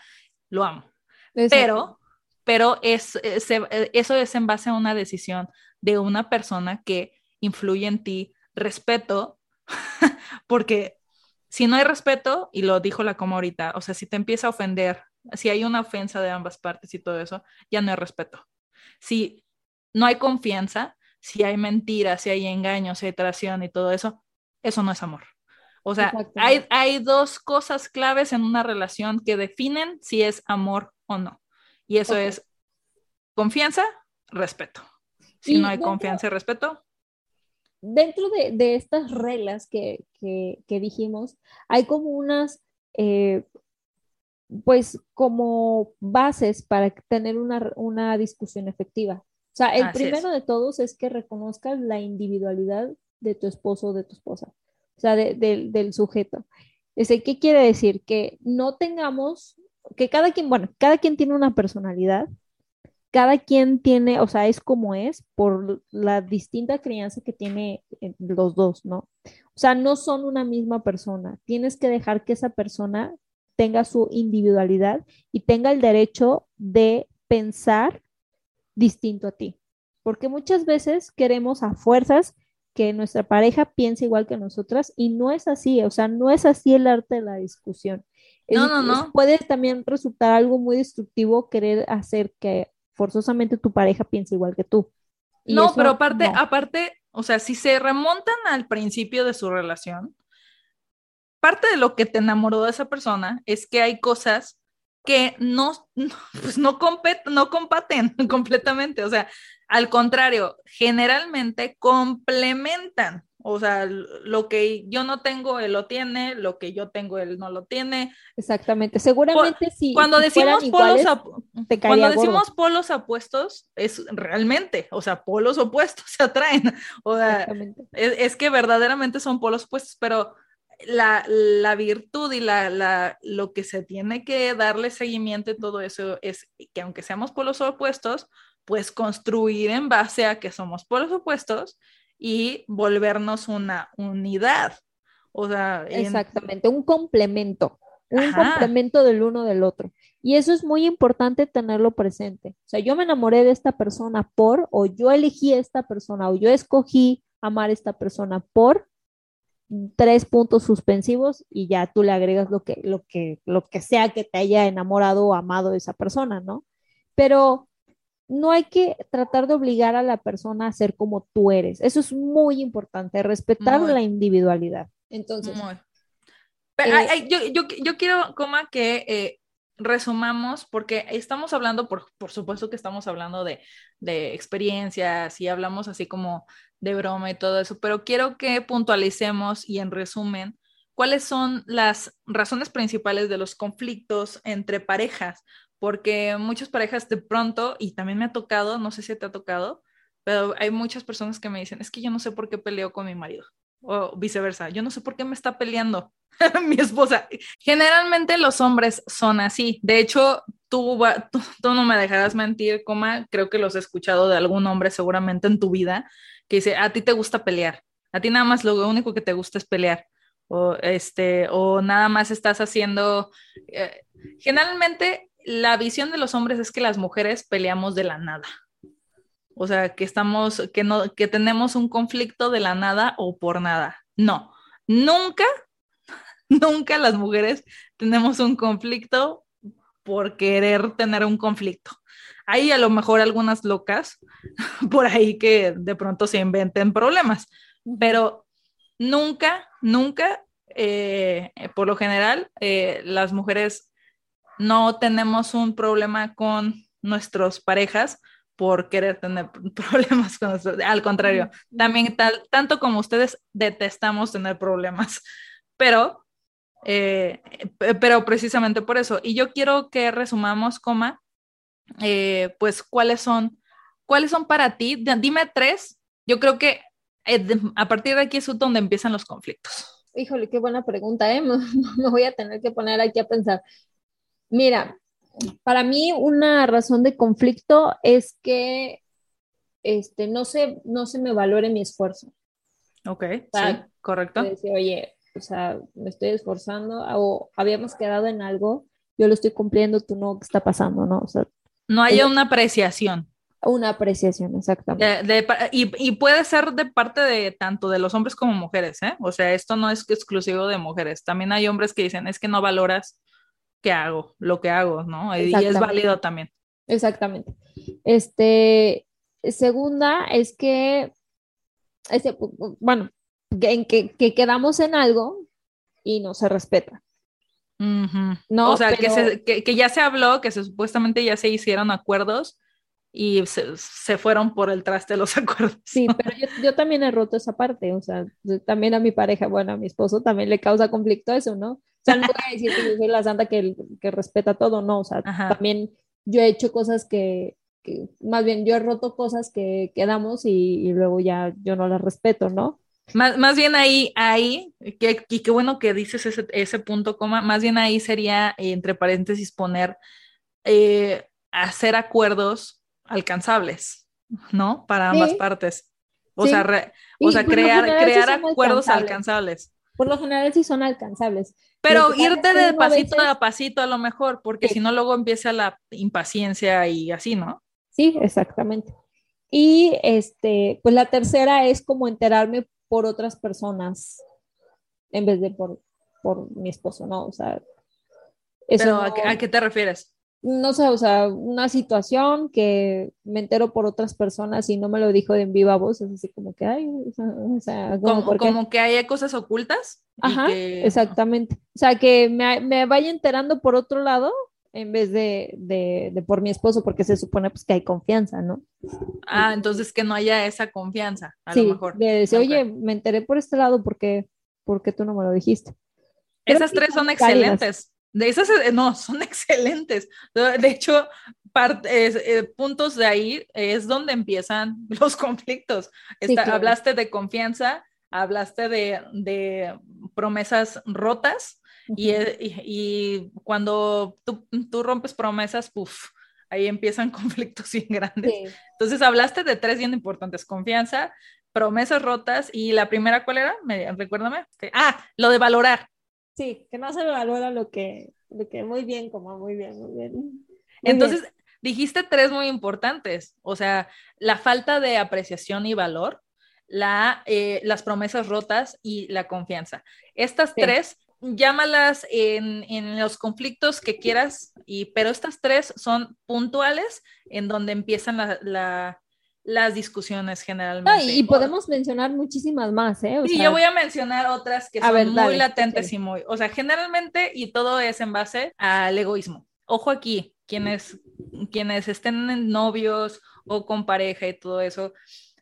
lo amo. Pero, pero es, eh, eh, eso es en base a una decisión de una persona que influye en ti, respeto, <laughs> porque si no hay respeto, y lo dijo la como ahorita, o sea, si te empieza a ofender, si hay una ofensa de ambas partes y todo eso, ya no hay respeto. Si no hay confianza, si hay mentiras, si hay engaños, si hay traición y todo eso, eso no es amor. O sea, hay, hay, dos cosas claves en una relación que definen si es amor o no. Y eso es confianza, respeto. Si no hay confianza y respeto. Dentro de, estas reglas que, dijimos, hay como unas, eh, pues como bases para tener una, una discusión efectiva. O sea, el primero de todos es que reconozcas la individualidad de tu esposo o de tu esposa, o sea, del sujeto. ¿Qué quiere decir? Que no tengamos, que cada quien, bueno, cada quien tiene una personalidad, cada quien tiene, o sea, es como es por la distinta crianza que tiene eh, los dos, ¿no? O sea, no son una misma persona. Tienes que dejar que esa persona tenga su individualidad y tenga el derecho de pensar distinto a ti. Porque muchas veces queremos a fuerzas que nuestra pareja piense igual que nosotras y no es así, o sea, no es así el arte de la discusión. No, no, no. Puede también resultar algo muy destructivo querer hacer que forzosamente tu pareja piense igual que tú. no, pero aparte, aparte, o sea, si se remontan al principio de su relación, parte de lo que te enamoró de esa persona es que hay cosas que no, pues no, no compaten <laughs> completamente, o sea, al contrario, generalmente complementan, o sea, lo que yo no tengo, él lo tiene, lo que yo tengo, él no lo tiene. Exactamente, seguramente sí. Cuando decimos polos, cuando decimos polos opuestos, es realmente, o sea, polos opuestos <laughs> se atraen, o sea, es, es que verdaderamente son polos opuestos, pero la, virtud y la, lo que se tiene que darle seguimiento y todo eso es que aunque seamos polos opuestos, pues construir en base a que somos polos opuestos y volvernos una unidad. O sea, exactamente, un complemento. un complemento del uno del otro. Y eso es muy importante tenerlo presente. O sea, yo me enamoré de esta persona por, o yo elegí a esta persona, o yo escogí amar a esta persona por tres puntos suspensivos y ya tú le agregas lo que, lo que, lo que sea que te haya enamorado o amado de esa persona, ¿no? Pero no hay que tratar de obligar a la persona a ser como tú eres. Eso es muy importante, respetar la individualidad. Entonces, eh, yo, quiero, coma, que eh, resumamos, porque estamos hablando, por, por supuesto que estamos hablando de, de, experiencias y hablamos así como de broma y todo eso, pero quiero que puntualicemos y en resumen, cuáles son las razones principales de los conflictos entre parejas, porque muchas parejas de pronto, y también me ha tocado, no sé si te ha tocado, pero hay muchas personas que me dicen, es que yo no sé por qué peleo con mi marido, o viceversa, yo no sé por qué me está peleando <laughs> mi esposa. Generalmente los hombres son así, de hecho, tú, <laughs> tú, no me dejarás mentir, coma, creo que los he escuchado de algún hombre seguramente en tu vida, que dice, a ti te gusta pelear, a ti nada más lo único que te gusta es pelear o este o nada más estás haciendo eh, generalmente la visión de los hombres es que las mujeres peleamos de la nada. O sea, que estamos, que no, que tenemos un conflicto de la nada o por nada. No, nunca, <laughs> nunca las mujeres tenemos un conflicto por querer tener un conflicto. Hay a lo mejor algunas locas <laughs> por ahí que de pronto se inventen problemas, pero nunca, nunca, eh, por lo general, eh, las mujeres no tenemos un problema con nuestras parejas por querer tener <laughs> problemas con nosotros. Al contrario, también tal, tanto como ustedes detestamos tener problemas, <laughs> pero, eh, pero precisamente por eso. Y yo quiero que resumamos, coma, eh, pues cuáles son, cuáles son para ti. Dime tres. Yo creo que eh, a partir de aquí es donde empiezan los conflictos. Híjole, qué buena pregunta, ¿eh? <laughs> Me voy a tener que poner aquí a pensar. Mira, para mí una razón de conflicto es que este, no, se, no se me valore mi esfuerzo. Ok, sí, correcto. Decir, Oye, o sea, me estoy esforzando o habíamos quedado en algo, yo lo estoy cumpliendo, tú no, ¿qué está pasando? No, o sea, no haya una apreciación. Una apreciación, exactamente. y, puede ser de parte de tanto de los hombres como mujeres, ¿eh? O sea, esto no es exclusivo de mujeres. También hay hombres que dicen, es que no valoras que hago, lo que hago, ¿no? Y es válido también. Exactamente. Este, segunda es que, este, bueno, en que, quedamos en algo y no se respeta. No, o sea, que, que, ya se habló, que se, supuestamente ya se hicieron acuerdos y se, fueron por el traste los <laughs> acuerdos. Sí, pero yo, yo, también he roto esa parte, o sea, también a mi pareja, bueno, a mi esposo también le causa conflicto eso, ¿no? O sea, no voy a decir que yo soy la santa que, que respeta todo, no, o sea, también yo he hecho cosas que, que, más bien yo he roto cosas que quedamos y, y, luego ya yo no las respeto, ¿no? Más, más bien ahí, ahí, que, y qué bueno que dices ese, ese punto, coma, más bien ahí sería, eh, entre paréntesis, poner, eh, hacer acuerdos alcanzables, ¿no? Para ambas partes. O sea, o sea crear, crear acuerdos alcanzables. Por lo general sí son alcanzables. Pero irte de pasito a pasito a lo mejor, porque si no luego empieza la impaciencia y así, ¿no? Sí, exactamente. Y este, pues la tercera es como enterarme por otras personas en vez de por, por mi esposo, ¿no? O sea, eso ¿a, qué, te refieres? No sé, o sea, una situación que me entero por otras personas y no me lo dijo de en viva voz, es así como que hay, o sea, como, que hay cosas ocultas. Ajá, exactamente. O sea, que me, me, vaya enterando por otro lado en vez de, de, de, por mi esposo, porque se supone pues que hay confianza, ¿no? Ah, entonces que no haya esa confianza, a lo mejor. De decir, oye, me enteré por este lado, porque porque tú no me lo dijiste? Esas tres son excelentes. De esas, eh, no, son <laughs> excelentes. De hecho, eh, puntos de ahí es donde empiezan <laughs> los conflictos. Hablaste de confianza, hablaste de, de promesas rotas eh, y, y, cuando tú, tú, rompes promesas, puff, ahí empiezan <laughs> conflictos bien grandes. Entonces hablaste de tres bien importantes, confianza, promesas rotas y la primera, ¿cuál era? Me, recuérdame. Ah, lo de valorar. Sí, que no se valora lo que, lo que muy bien, como muy bien, muy bien. Entonces, dijiste tres muy importantes, o sea, la falta de apreciación y valor, la, eh, las promesas rotas y la confianza. Estas tres, llámalas en, en, los conflictos que quieras, y, pero estas tres son puntuales en donde empiezan la, la las discusiones generalmente. y podemos mencionar muchísimas más, ¿eh? y yo voy a mencionar otras que son muy latentes y muy, o sea, generalmente, y todo es en base al egoísmo. Ojo aquí, quienes, quienes estén en novios o con pareja y todo eso,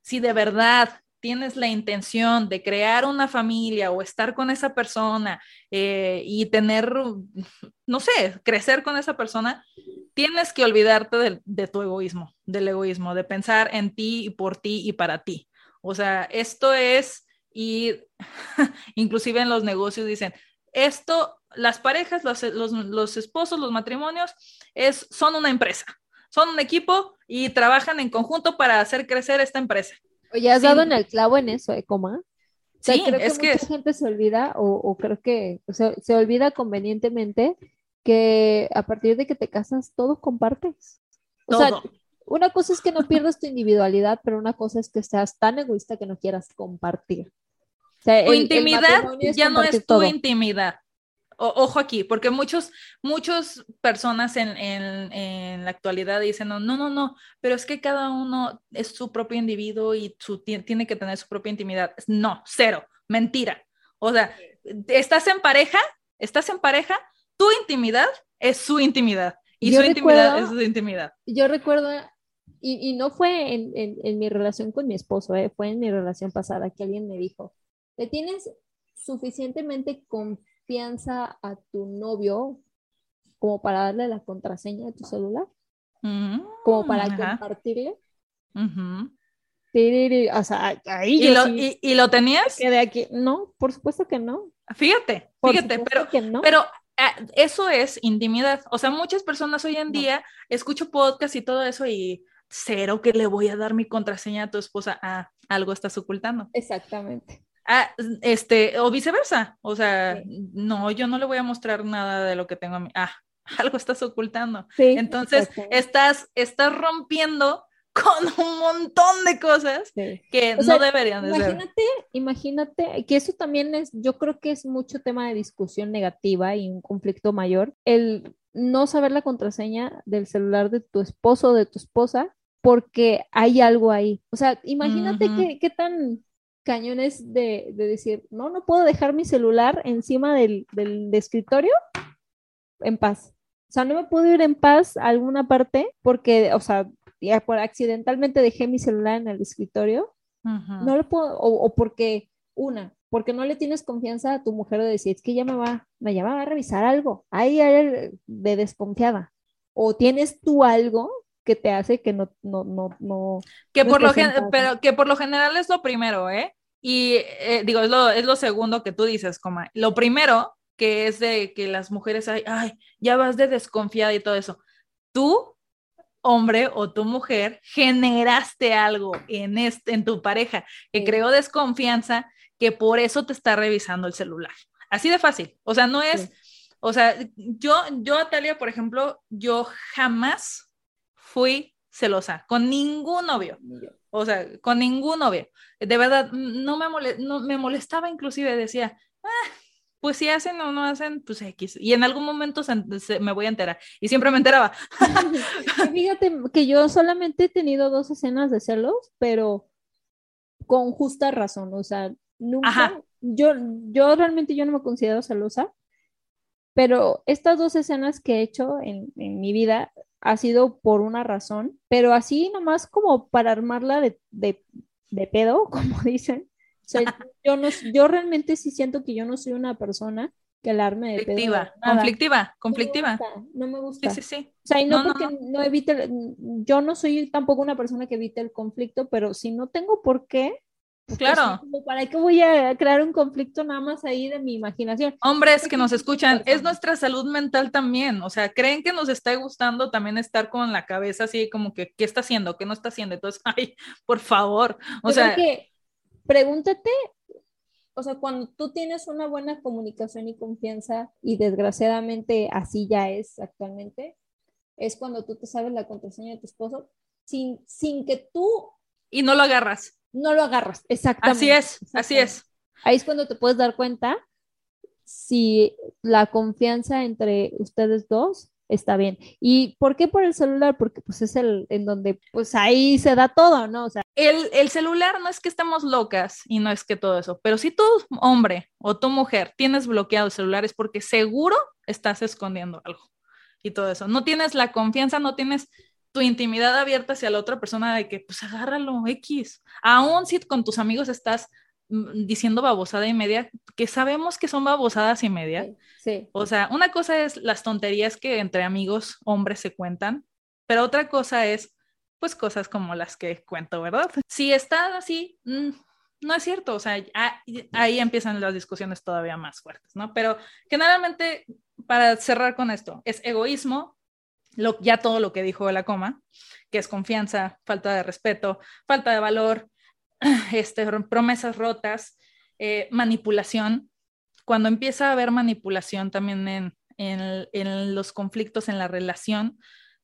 si de verdad tienes la intención de crear una familia o estar con esa persona eh, y tener, no sé, crecer con esa persona, tienes que olvidarte de, tu egoísmo, del egoísmo, de pensar en ti y por ti y para ti. O sea, esto es, y <laughs> inclusive en los negocios dicen, esto, las parejas, los, esposos, los matrimonios, son una empresa, son un equipo y trabajan en conjunto para hacer crecer esta empresa. Oye, has dado en el clavo en eso, ¿eh, coma? sí, creo que mucha gente se olvida, o, creo que se olvida convenientemente que a partir de que te casas, todo compartes. O sea, una cosa es que no pierdas tu individualidad, pero una cosa es que seas tan egoísta que no quieras compartir. O sea, tu intimidad ya no es tu intimidad. Ojo aquí, porque muchos, muchas personas en, en, en, la actualidad dicen, no, no, no, pero es que cada uno es su propio individuo y su, tiene que tener su propia intimidad. No, cero, mentira. O sea, estás en pareja, estás en pareja, tu intimidad es su intimidad y su intimidad es su intimidad. Yo recuerdo, y, y no fue en, en, mi relación con mi esposo, eh, fue en mi relación pasada que alguien me dijo, ¿le tienes suficientemente confianza a tu novio como para darle la contraseña de tu celular? Mm, como para compartirle. O sea, ahí ¿Y, lo, y, lo tenías? Que de aquí, no, por supuesto que no. Fíjate, fíjate, pero, pero Ah, eso es intimidad. O sea, muchas personas hoy en día escucho podcast y todo eso y cero que le voy a dar mi contraseña a tu esposa. Ah, algo estás ocultando. Exactamente. Ah, este, o viceversa. O sea, no, yo no le voy a mostrar nada de lo que tengo a mí. Ah, <laughs> algo estás ocultando. Entonces, estás, estás rompiendo <laughs> con un montón de cosas que no deberían de imagínate, ser. Imagínate que eso también es, yo creo que es mucho tema de discusión negativa y un conflicto mayor, el no saber la contraseña del celular de tu esposo o de tu esposa porque hay algo ahí. O sea, imagínate qué, tan cañón es de, decir, no, no puedo dejar mi celular encima del, del escritorio en paz. O sea, no me puedo ir en paz a alguna parte porque, o sea, por accidentalmente dejé mi celular en el escritorio, no lo puedo, o, porque, una, porque no le tienes confianza a tu mujer de decir, es que ella me va, me llama a revisar algo, ahí hay de desconfiada, o tienes tú algo que te hace que no, no, no, no. Que por lo pero que por lo general es lo primero, ¿eh? Y eh, digo, es lo, es lo segundo que tú dices, coma. Lo primero que es de que las mujeres, ay, ay, ya vas de desconfiada y todo eso. Tú hombre o tu mujer generaste algo en, este, en tu pareja que creó desconfianza, que por eso te está revisando el celular. Así de fácil. O sea, no es, o sea, yo, yo, Atalia, por ejemplo, yo jamás fui celosa con ningún novio. O sea, con ningún novio. De verdad, no me, no, me molestaba inclusive, decía, ah, pues si hacen o no hacen, pues X. Y en algún momento me voy a enterar. Y siempre me enteraba. <laughs> Fíjate que yo solamente he tenido dos escenas de celos, pero con justa razón. O sea, nunca. Yo, yo realmente yo no me considero celosa, pero estas dos escenas que he hecho en, mi vida ha sido por una razón, pero así nomás como para armarla de, de pedo, <laughs> como dicen yo, no, yo realmente sí siento que yo no soy una persona que alarme de conflictiva, conflictiva, conflictiva. No me gusta. Sí, sí, sí. O sea, y no, porque no, evite, yo no soy tampoco una persona que evite el conflicto, pero si no tengo por qué, claro. ¿Para qué voy a crear un conflicto nada más ahí de mi imaginación? Hombres que nos escuchan, es nuestra salud mental también. O sea, creen que nos está gustando también estar con la cabeza así como que, ¿qué está haciendo? ¿Qué no está haciendo? Entonces, <laughs> ay, por favor. O sea, pregúntate o sea, cuando tú tienes una buena comunicación y confianza, y desgraciadamente así ya es actualmente, es cuando tú te sabes la contraseña de tu esposo sin, sin que tú... Y no lo agarras. No lo agarras, exactamente. Así es, así es. Ahí es cuando te puedes dar cuenta si la confianza entre ustedes dos está bien. ¿Y por qué por el celular? Porque pues es el en donde pues ahí se da todo, ¿no? O sea, el, el, celular no es que estemos locas y no es que todo eso, pero si tú, hombre o tu mujer, tienes bloqueado el celular es porque seguro estás escondiendo algo y todo eso. No tienes la confianza, no tienes tu intimidad abierta hacia la otra persona de que pues agárralo X. Aún si con tus amigos estás Mm, diciendo babosada y media, que sabemos que son babosadas y media. Sí, O sea, una cosa es las tonterías que entre amigos hombres se cuentan, pero otra cosa es, pues, cosas como las que cuento, ¿verdad? Si está así, mm, no es cierto, o sea, ahí empiezan las discusiones todavía más fuertes, ¿no? Pero generalmente, para cerrar con esto, es egoísmo, ya todo lo que dijo la coma, que es confianza, falta de respeto, falta de valor, <clears throat> este, promesas rotas, eh, manipulación. Cuando empieza a haber manipulación también en, en, los conflictos en la relación,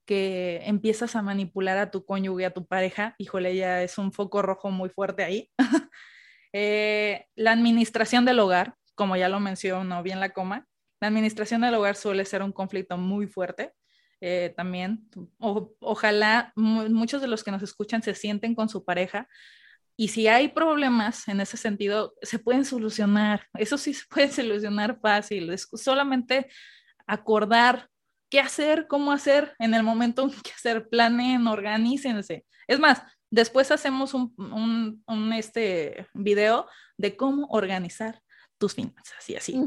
que empiezas a manipular a tu cónyuge, a tu pareja, híjole, ya es un foco rojo muy fuerte ahí. <laughs> Eh, la administración del hogar, como ya lo mencionó bien la coma, la administración del hogar suele ser un conflicto muy fuerte. Eh, también, ojalá muchos de los que nos escuchan se sienten con su pareja y si hay problemas en ese sentido, se pueden solucionar. Eso sí se <laughs> puede solucionar fácil. Es solamente acordar qué hacer, cómo hacer en el momento que hacer, planeen, organícense. Es más, después hacemos un, un, este video de cómo organizar tus finanzas y así.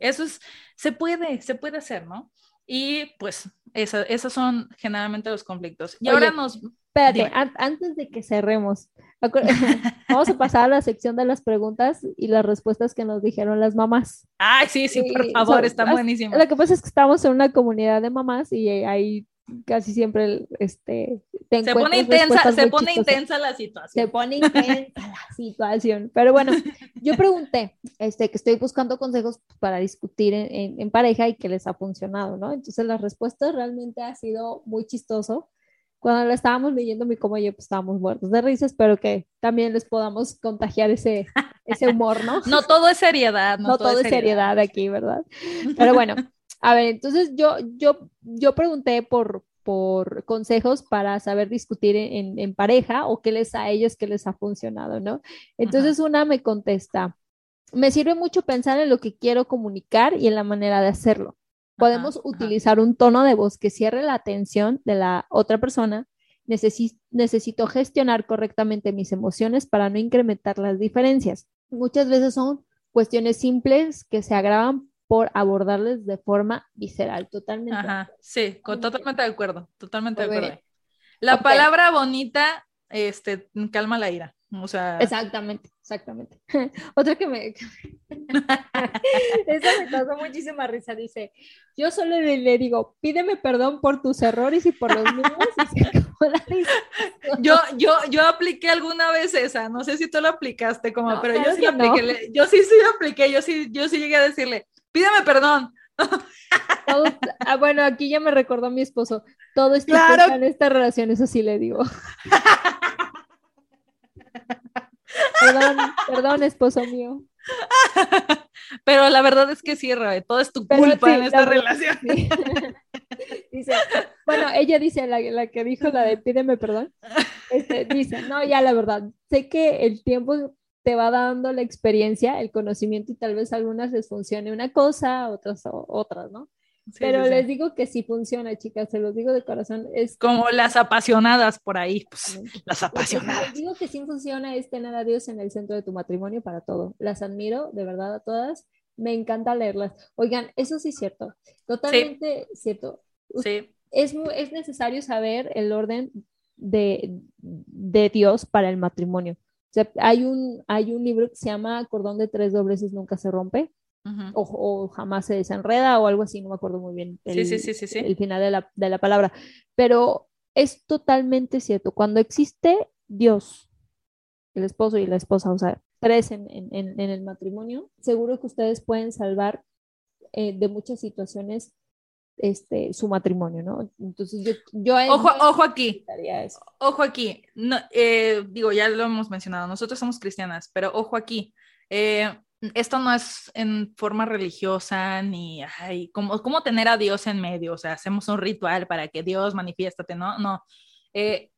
Eso es, se puede, se puede hacer, ¿no? Y pues esos son generalmente los conflictos. Y ahora nos... Espérate, antes de que cerremos, <laughs> vamos a pasar a la sección de las preguntas y las respuestas que nos dijeron las mamás. Ay, sí, sí, por favor, está buenísimo. Lo que pasa es que estamos en una comunidad de mamás y ahí casi siempre este se pone intensa se pone intensa la situación. Se pone intensa la situación. Pero bueno yo pregunté este que estoy buscando consejos para discutir en, en, pareja y que les ha funcionado no entonces las respuestas realmente ha sido muy chistoso. Cuando la estábamos leyendo mi como yo pues estábamos muertos de risa. Espero que también les podamos contagiar ese ese humor no <laughs> no todo es seriedad no, todo, es seriedad. aquí verdad pero bueno a ver, entonces yo, yo, yo pregunté por, por consejos para saber discutir en, pareja o qué les a ellos, qué les ha funcionado, ¿no? Entonces una me contesta, me sirve mucho pensar en lo que quiero comunicar y en la manera de hacerlo. Podemos utilizar un tono de voz que cierre la atención de la otra persona. necesito gestionar correctamente mis emociones para no incrementar las diferencias. Muchas veces son cuestiones simples que se agravan por abordarles de forma visceral, totalmente. Ajá, sí, totalmente de acuerdo, totalmente de acuerdo. La palabra bonita, este, calma la ira, o sea. Exactamente, exactamente. <laughs> Otra que me, <laughs> esa me causó muchísima risa, dice, yo solo le, digo, pídeme perdón por tus errores y por los míos, <laughs> yo, yo, yo apliqué alguna vez esa, no sé si tú lo aplicaste como, pero yo sí apliqué, yo sí, sí apliqué, yo sí, yo sí llegué a decirle, pídeme perdón. ah, bueno, aquí ya me recordó mi esposo. Todo está claro. en esta relación, eso sí le digo. <laughs> perdón, perdón, esposo mío. Pero la verdad es que sí, Rabe, todo es tu culpa en esta relación. <laughs> dice, bueno, ella dice, la, la, que dijo la de pídeme perdón, este, dice, no, ya la verdad, sé que el tiempo te va dando la experiencia, el conocimiento y tal vez algunas les funcione una cosa, otras otras, ¿no? Pero les digo que sí funciona, chicas, se los digo de corazón. Es como las apasionadas por ahí, pues, las apasionadas. Les digo que sí funciona es tener a Dios en el centro de tu matrimonio para todo. Las admiro, de verdad, a todas. Me encanta leerlas. Oigan, eso sí es cierto, totalmente cierto. Sí. Es, es necesario saber el orden de, de Dios para el matrimonio hay un, hay un libro que se llama Cordón de tres dobleces nunca se rompe. o, jamás se desenreda o algo así, no me acuerdo muy bien el, el final de la, de la palabra, pero es totalmente cierto, cuando existe Dios, el esposo y la esposa, o sea, tres en, el matrimonio, seguro que ustedes pueden salvar eh, de muchas situaciones este, su matrimonio, ¿no? Entonces yo... yo ojo, ojo aquí, ojo aquí, no, eh, digo, ya lo hemos mencionado, nosotros somos cristianas, pero ojo aquí, eh, esto no es en forma religiosa ni, ay, como, como tener a Dios en medio, o sea, hacemos un ritual para que Dios manifiéstate, ¿no? No. Eh,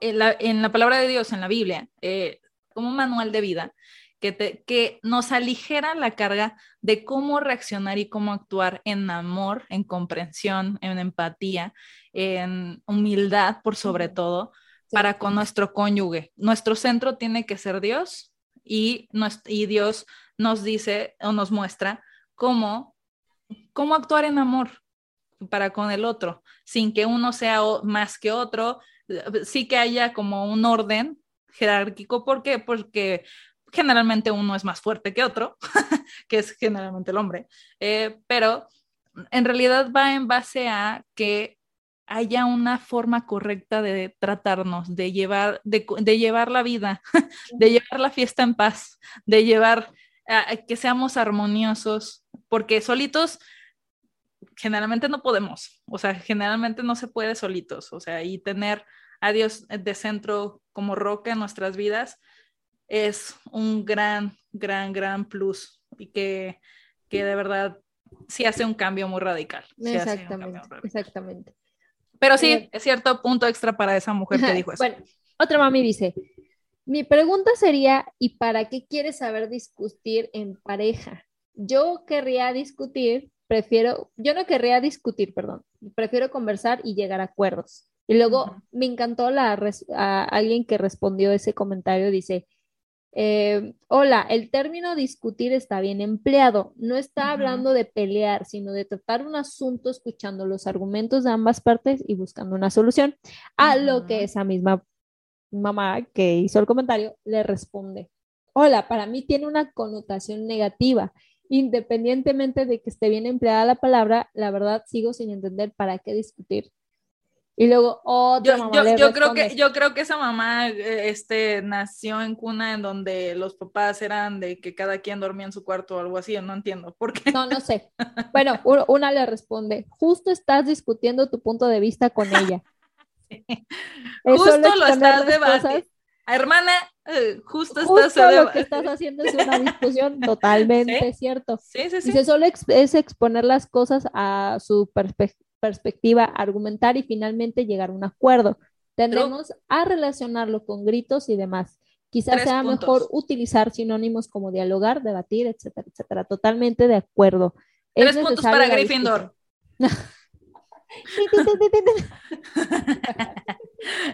en, la, en, la, palabra de Dios, en la Biblia, eh, como un manual de vida, que, te, que nos aligera la carga de cómo reaccionar y cómo actuar en amor, en comprensión, en empatía, en humildad por sobre todo, para con nuestro cónyuge. Nuestro centro tiene que ser Dios y, y Dios nos dice o nos muestra cómo, cómo actuar en amor para con el otro, sin que uno sea más que otro, sí que haya como un orden jerárquico, ¿por qué? Porque generalmente uno es más fuerte que otro, <laughs> que es generalmente el hombre, eh, pero en realidad va en base a que haya una forma correcta de tratarnos, de llevar, de, llevar la vida, <laughs> de llevar la fiesta en paz, de llevar a, que seamos armoniosos, porque solitos generalmente no podemos, o sea, generalmente no se puede solitos, o sea, y tener a Dios de centro como roca en nuestras vidas es un gran, gran, gran plus y que, que de verdad sí hace un cambio muy radical. Exactamente, exactamente. Pero sí, eh, es cierto, punto extra para esa mujer que dijo eso. Bueno, otra mami dice, mi pregunta sería, ¿y para qué quieres saber discutir en pareja? Yo querría discutir, prefiero, yo no querría discutir, perdón, prefiero conversar y llegar a acuerdos. Y luego me encantó la, a alguien que respondió ese comentario, dice, eh, hola, el término discutir está bien empleado. No está hablando de pelear, sino de tratar un asunto escuchando los argumentos de ambas partes y buscando una solución. A lo que esa misma mamá que hizo el comentario le responde. Hola, para mí tiene una connotación negativa. Independientemente de que esté bien empleada la palabra, la verdad sigo sin entender para qué discutir. Y luego otra yo, mamá yo, creo que yo creo que esa mamá eh, este nació en cuna en donde los papás eran de que cada quien dormía en su cuarto o algo así, no entiendo por qué. No, no sé. <laughs> Bueno, una le responde, "Justo estás discutiendo tu punto de vista con <laughs> ella." Justo lo estás debatiendo. Hermana, eh, justo, justo lo que estás haciendo es una <laughs> discusión totalmente cierto. Sí, sí, sí. Dice, solo es exponer las cosas a su perspectiva perspectiva, argumentar y finalmente llegar a un acuerdo. Tendremos a relacionarlo con gritos y demás. Quizás sea mejor utilizar sinónimos como dialogar, debatir, etcétera, etcétera. Totalmente de acuerdo. Tres puntos para Gryffindor. <laughs>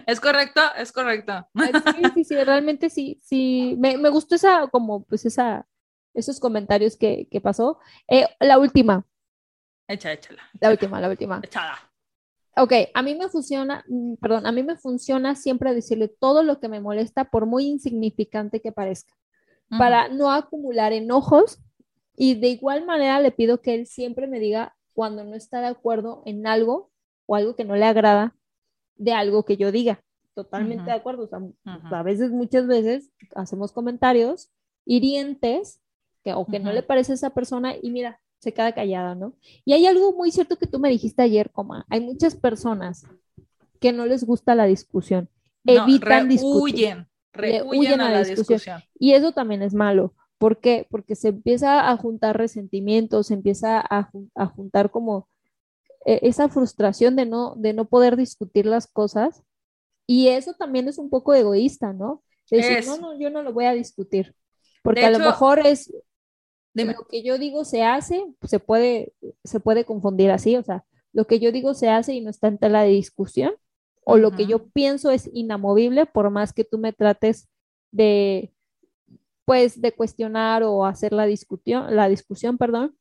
es correcto, es correcto. Sí, sí, sí, realmente sí, sí. Me, me gustó esa, como, pues esa, esos comentarios que, que pasó. Eh, la última, Echa, échala. La última, la última. Echala. Ok, a mí me funciona, mm, perdón, a mí me funciona siempre decirle todo lo que me molesta, por muy insignificante que parezca, para no acumular enojos y de igual manera le pido que él siempre me diga cuando no está de acuerdo en algo o algo que no le agrada de algo que yo diga. Totalmente de acuerdo. O sea, A veces, muchas veces, hacemos comentarios hirientes que, o que no le parece a esa persona y mira, se queda callada, ¿no? Y hay algo muy cierto que tú me dijiste ayer, coma, hay muchas personas que no les gusta la discusión, evitan discutir, huyen a, la, discusión. Y eso también es malo. ¿Por qué? Porque se empieza a juntar resentimientos, se empieza a, juntar como e, esa frustración de no, de no poder discutir las cosas. Y eso también es un poco egoísta, ¿no? Decir, no, no, yo no lo voy a discutir. Porque a lo mejor es, lo que yo digo se hace, se puede, se puede confundir así, o sea, lo que yo digo se hace y no está en tela de discusión, o lo que yo pienso es inamovible, por más que tú me trates de, pues, de cuestionar o hacer la discusión, la discusión, perdón,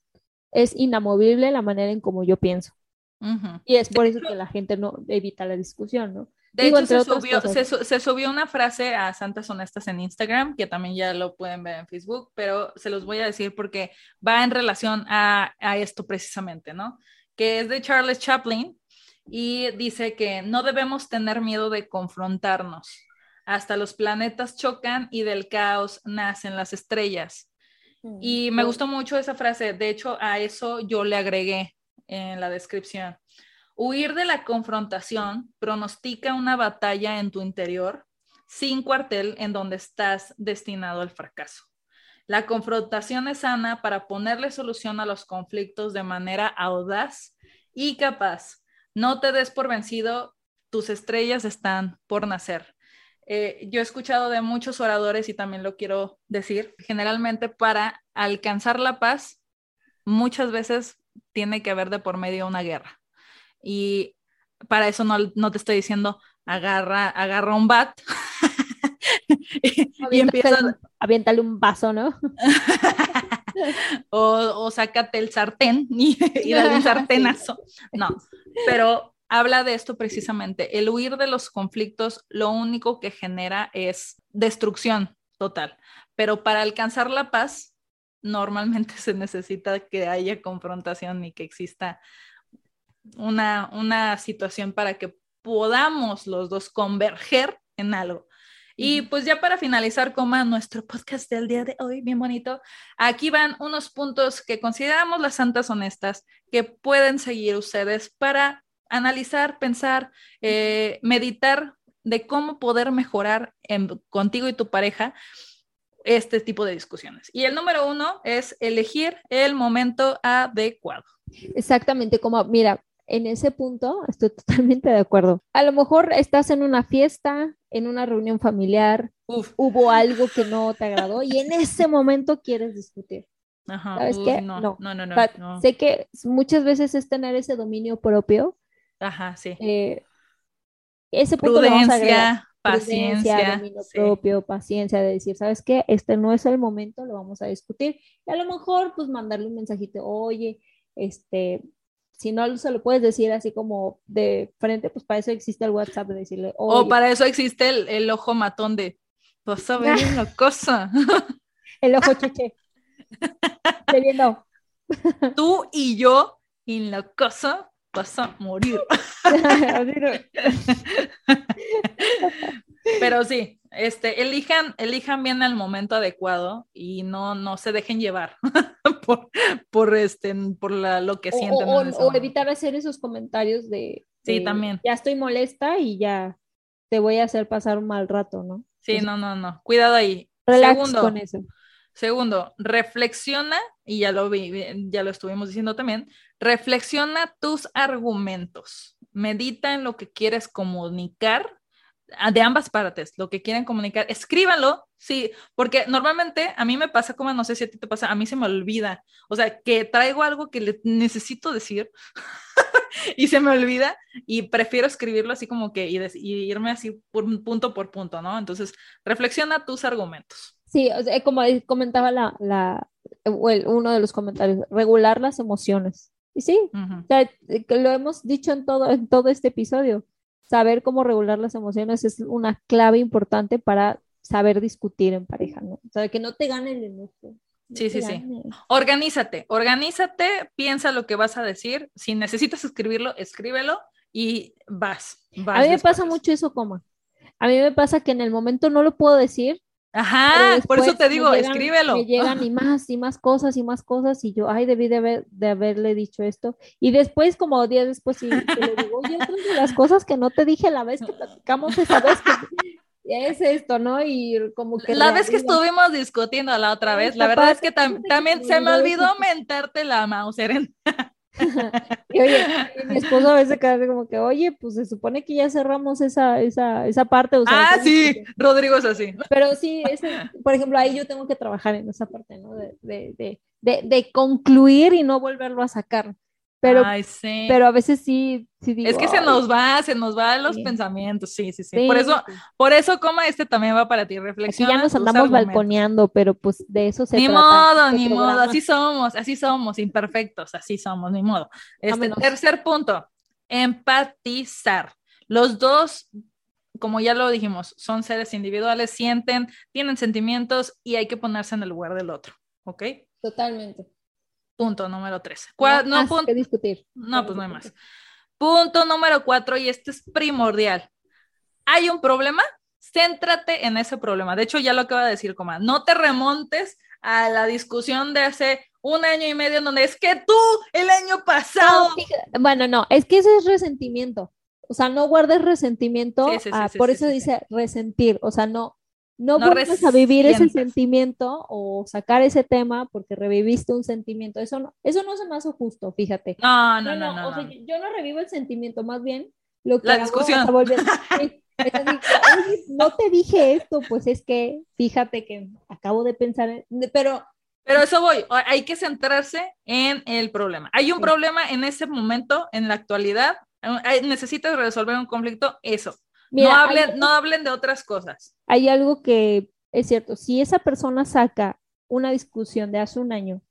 es inamovible la manera en como yo pienso. Y es por eso que la gente no evita la discusión, ¿no? De hecho, se subió, una frase a Santas Honestas en Instagram, que también ya lo pueden ver en Facebook, pero se los voy a decir porque va en relación a, esto precisamente, ¿no? Que es de Charles Chaplin y dice que no debemos tener miedo de confrontarnos. hasta los planetas chocan y del caos nacen las estrellas. Mm, y me gustó mucho esa frase, de hecho a eso yo le agregué en la descripción. Huir de la confrontación pronostica una batalla en tu interior sin cuartel en donde estás destinado al fracaso. La confrontación es sana para ponerle solución a los conflictos de manera audaz y capaz. No te des por vencido, tus estrellas están por nacer. Eh, yo he escuchado de muchos oradores y también lo quiero decir, generalmente para alcanzar la paz, muchas veces tiene que haber de por medio una guerra. Y para eso no, no te estoy diciendo agarra, agarra un bat <laughs> y, empieza... Aviéntale un vaso, ¿no? <laughs> o, o sácate el sartén y, dale un <laughs> sartenazo. No, pero habla de esto precisamente. El huir de los conflictos lo único que genera es destrucción total. Pero para alcanzar la paz, normalmente se necesita que haya confrontación y que exista una, una situación para que podamos los dos converger en algo. Y pues ya para finalizar, como nuestro podcast del día de hoy, bien bonito, aquí van unos puntos que consideramos las santas honestas que pueden seguir ustedes para analizar, pensar, eh, meditar de cómo poder mejorar contigo y tu pareja este tipo de discusiones. Y el número uno es elegir el momento adecuado. Exactamente, como, mira, en ese punto estoy <laughs> totalmente de acuerdo. A lo mejor estás en una fiesta, en una reunión familiar, hubo algo que no te agradó y en ese momento quieres discutir. ¿Sabes qué? No, no, no, no, Sé que muchas veces es tener ese dominio propio. Ajá, sí. Eh, ese punto Prudencia, paciencia, dominio propio, paciencia de decir, ¿sabes qué? Este no es el momento, lo vamos a discutir. Y a lo mejor, pues mandarle un mensajito, oye, este, si no se lo puedes decir así como de frente, pues para eso existe el WhatsApp de decirle. O para eso existe el, ojo matón de, vas a ver una <laughs> cosa. <laughs> el ojo cheche. viendo. <laughs> Tú y yo, en la cosa, vas a morir. Pero sí, este, elijan, elijan bien el momento adecuado y no, no se dejen llevar <laughs> por, por, este, por la, lo que sienten. O, evitar hacer esos comentarios de, Sí, también. Ya estoy molesta y ya te voy a hacer pasar un mal rato, ¿no? Sí, no, no, no. Cuidado ahí. segundo, con eso. Segundo, reflexiona, y ya lo vi, ya lo estuvimos diciendo también, reflexiona tus argumentos. Medita en lo que quieres comunicar de ambas partes, lo que quieren comunicar, escríbanlo, sí, porque normalmente a mí me pasa como, no sé si a ti te pasa, a mí se me olvida, o sea, que traigo algo que le necesito decir <laughs> y se me olvida y prefiero escribirlo así como que y, irme así por punto por punto, ¿no? Entonces, reflexiona tus argumentos. Sí, o sea, como comentaba la, la, uno de los comentarios, regular las emociones. Y sí, lo hemos dicho en todo, en todo este episodio saber cómo regular las emociones es una clave importante para saber discutir en pareja, ¿no? O sea, que no te gane el enojo. sí, sí, sí. Organízate, organízate, piensa lo que vas a decir. Si necesitas escribirlo, escríbelo y vas. a mí me pasa mucho eso, coma. A mí me pasa que en el momento no lo puedo decir Ajá, por eso te digo, escríbelo. Me llegan y más y más cosas y más cosas y yo, ay, debí de, haber, de haberle dicho esto. Y después, como días después, sí, le digo, oye, otra de las cosas que no te dije la vez que platicamos esa vez que <laughs> es esto, ¿no? Y como que... La vez que estuvimos discutiendo la otra vez, la verdad es que también se me olvidó mentarte la mouse, <laughs> <laughs> y oye, mi esposo a veces queda como que, oye, pues se supone que ya cerramos esa, esa, esa parte. ah, sí, Rodrigo es así. Pero sí, por ejemplo, ahí yo tengo que trabajar en esa parte, ¿no? De, de, de, de concluir y no volverlo a sacar. Pero, pero a veces sí, Es que se nos va, se nos van los pensamientos, sí, sí, sí, Por eso, por eso, coma este también va para ti, reflexión. Ya nos andamos balconeando, pero pues de eso se ni modo, este ni modo, así somos, así somos, imperfectos, así somos, ni modo. Este, tercer punto, empatizar. Los dos, como ya lo dijimos, son seres individuales, sienten, tienen sentimientos y hay que ponerse en el lugar del otro, ¿ok? Totalmente. Punto número tres. No, punto, que discutir. No, pues no hay más. Punto número cuatro, y este es primordial. ¿Hay un problema? céntrate en ese problema. De hecho, ya lo acaba de decir, coma, no te remontes a la discusión de hace un año y medio donde es que tú el año pasado. bueno, no, es que ese es resentimiento. O sea, no guardes resentimiento. por eso dice resentir. O sea, no, no, vuelves a vivir ese sentimiento o sacar ese tema porque reviviste un sentimiento. Eso no, eso no se me hace justo, fíjate. No, no, no, no. yo no revivo el sentimiento, más bien lo que la discusión. <laughs> no te dije esto, pues es que fíjate que acabo de pensar, pero pero eso voy, hay que centrarse en el problema. Hay un problema en ese momento, en la actualidad, necesitas resolver un conflicto, eso. No, hablen, no hablen de otras cosas. Hay algo que es cierto, si esa persona saca una discusión de hace un año,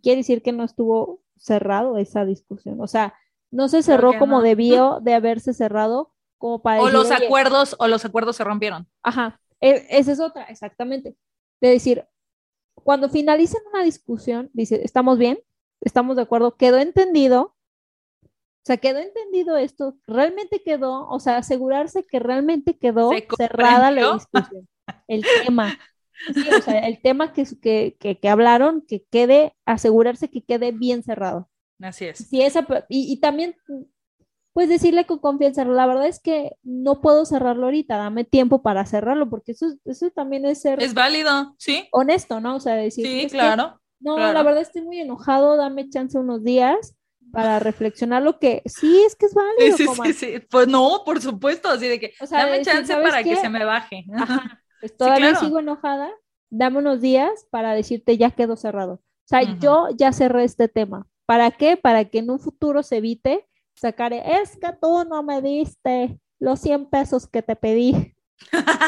quiere decir que no estuvo cerrado esa discusión. O sea, no se cerró como debió de haberse cerrado, como para... O los acuerdos, o los acuerdos se rompieron. Ajá, e, esa es otra, exactamente. De decir, cuando finalicen una discusión, dice, ¿estamos bien? ¿Estamos de acuerdo? ¿Quedó entendido? O sea, quedó entendido esto, realmente quedó, o sea, asegurarse que realmente quedó cerrada la discusión, el tema. o sea, el tema que, que, que, hablaron, que quede, asegurarse que quede bien cerrado. Así es. Sí, esa, y, y también pues decirle con confianza, la verdad es que no puedo cerrarlo ahorita, dame tiempo para cerrarlo, porque eso, eso también es ser... Es válido, sí. Honesto, ¿no? O sea, decir... Sí, claro. no, la verdad estoy muy enojado, dame chance unos días para reflexionar lo que sí es que es válido. Sí, sí, sí, Pues no, por supuesto, así de que dame chance para que se me baje. Ajá, pues todavía sigo enojada, dame unos días para decirte ya quedó cerrado. O sea, yo ya cerré este tema. ¿Para qué? Para que en un futuro se evite sacaré, es que tú no me diste los 100 pesos que te pedí.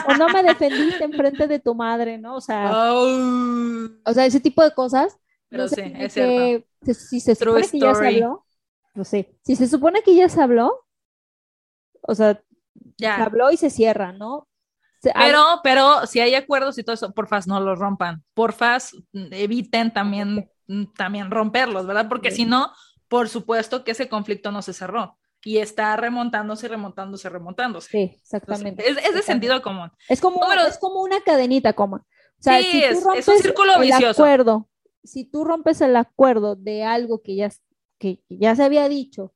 o no me defendiste en frente de tu madre, ¿no? O sea, <laughs> oh. o sea, ese tipo de cosas. Pero sí, es cierto. Si, se supone que ya se habló, no sé, si se supone que ya se habló, o sea, ya. se habló y se cierra, ¿no? pero, pero si hay acuerdos y todo eso, porfas, no los rompan. Porfas, eviten también, también romperlos, ¿verdad? Porque si no, por supuesto que ese conflicto no se cerró y está remontándose, remontándose, remontándose. Sí, exactamente. es, de sentido común. Es como, es como una cadenita, como. sí, es, un círculo vicioso. Acuerdo, si tú rompes el acuerdo de algo que ya, que ya se había dicho,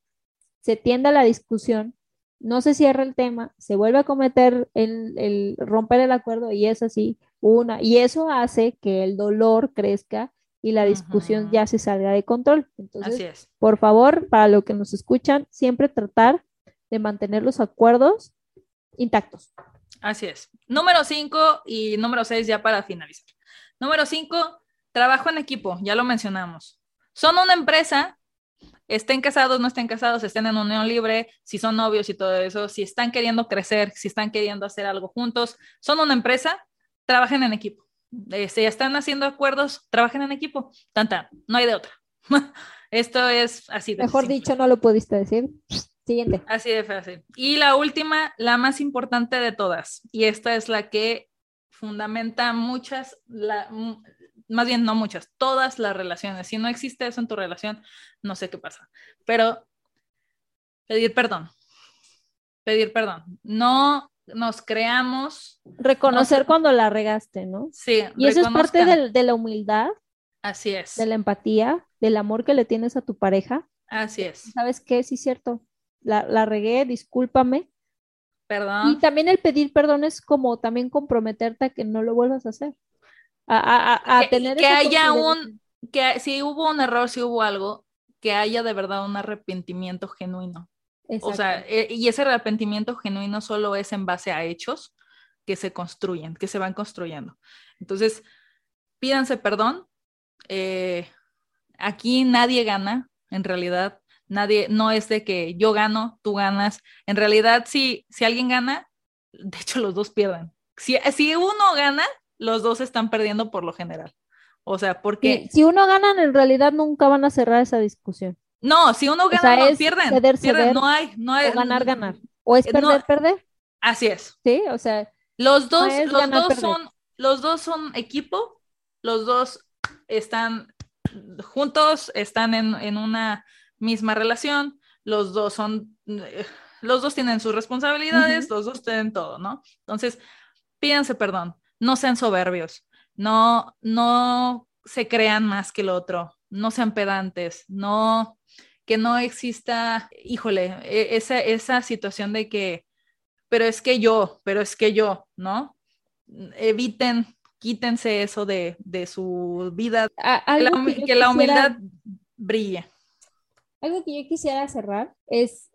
se tiende a la discusión, no se cierra el tema, se vuelve a cometer el, el romper el acuerdo y es así, una, y eso hace que el dolor crezca y la discusión ya se salga de control. Entonces, por favor, para lo que nos escuchan, siempre tratar de mantener los acuerdos intactos. Así es. Número cinco y número seis ya para finalizar. Número cinco, trabajo en equipo, ya lo mencionamos. Son una empresa, estén casados, no estén casados, estén en unión libre, si son novios y todo eso, si están queriendo crecer, si están queriendo hacer algo juntos, son una empresa, trabajen en equipo si están haciendo acuerdos, trabajen en equipo. Tanta, no hay de otra. <laughs> Esto es así de Mejor dicho, no lo pudiste decir. Siguiente. Así de fácil. Y la última, la más importante de todas, y esta es la que fundamenta muchas, la, más bien no muchas, todas las relaciones. Si no existe eso en tu relación, no sé qué pasa. Pero pedir perdón. Pedir perdón. No nos creamos. Reconocer cuando la regaste, ¿no? Sí. Y eso es parte de, la humildad. Así es. De la empatía, del amor que le tienes a tu pareja. Así es. ¿Sabes qué? Sí, cierto. La, la regué, discúlpame. Perdón. Y también el pedir perdón es como también comprometerte a que no lo vuelvas a hacer. A, a, tener que haya un, que si hubo un error, si hubo algo, que haya de verdad un arrepentimiento genuino. O sea, eh, y ese arrepentimiento genuino solo es en base a hechos que se construyen, que se van construyendo. Entonces, pídanse perdón. Eh, aquí nadie gana, en realidad. Nadie, no es de que yo gano, tú ganas. En realidad, si, si alguien gana, de hecho los dos pierden. Si, si uno gana, los dos están perdiendo por lo general. O sea, porque... si uno gana, en realidad nunca van a cerrar esa discusión. No, si uno gana, no, pierden. no hay, no hay. O ganar, ganar. O es perder, perder. Así es. Sí, o sea. Los dos, los dos son, los dos son equipo, los dos están juntos, están en, en una misma relación, los dos son, los dos tienen sus responsabilidades, los dos tienen todo, ¿no? Entonces, pídanse perdón, no sean soberbios, no, no se crean más que el otro, no sean pedantes, no, que no exista, híjole, e, esa, esa situación de que, pero es que yo, pero es que yo, ¿no? Eviten, quítense eso de, su vida, que, la, humildad brille. Algo que yo quisiera cerrar es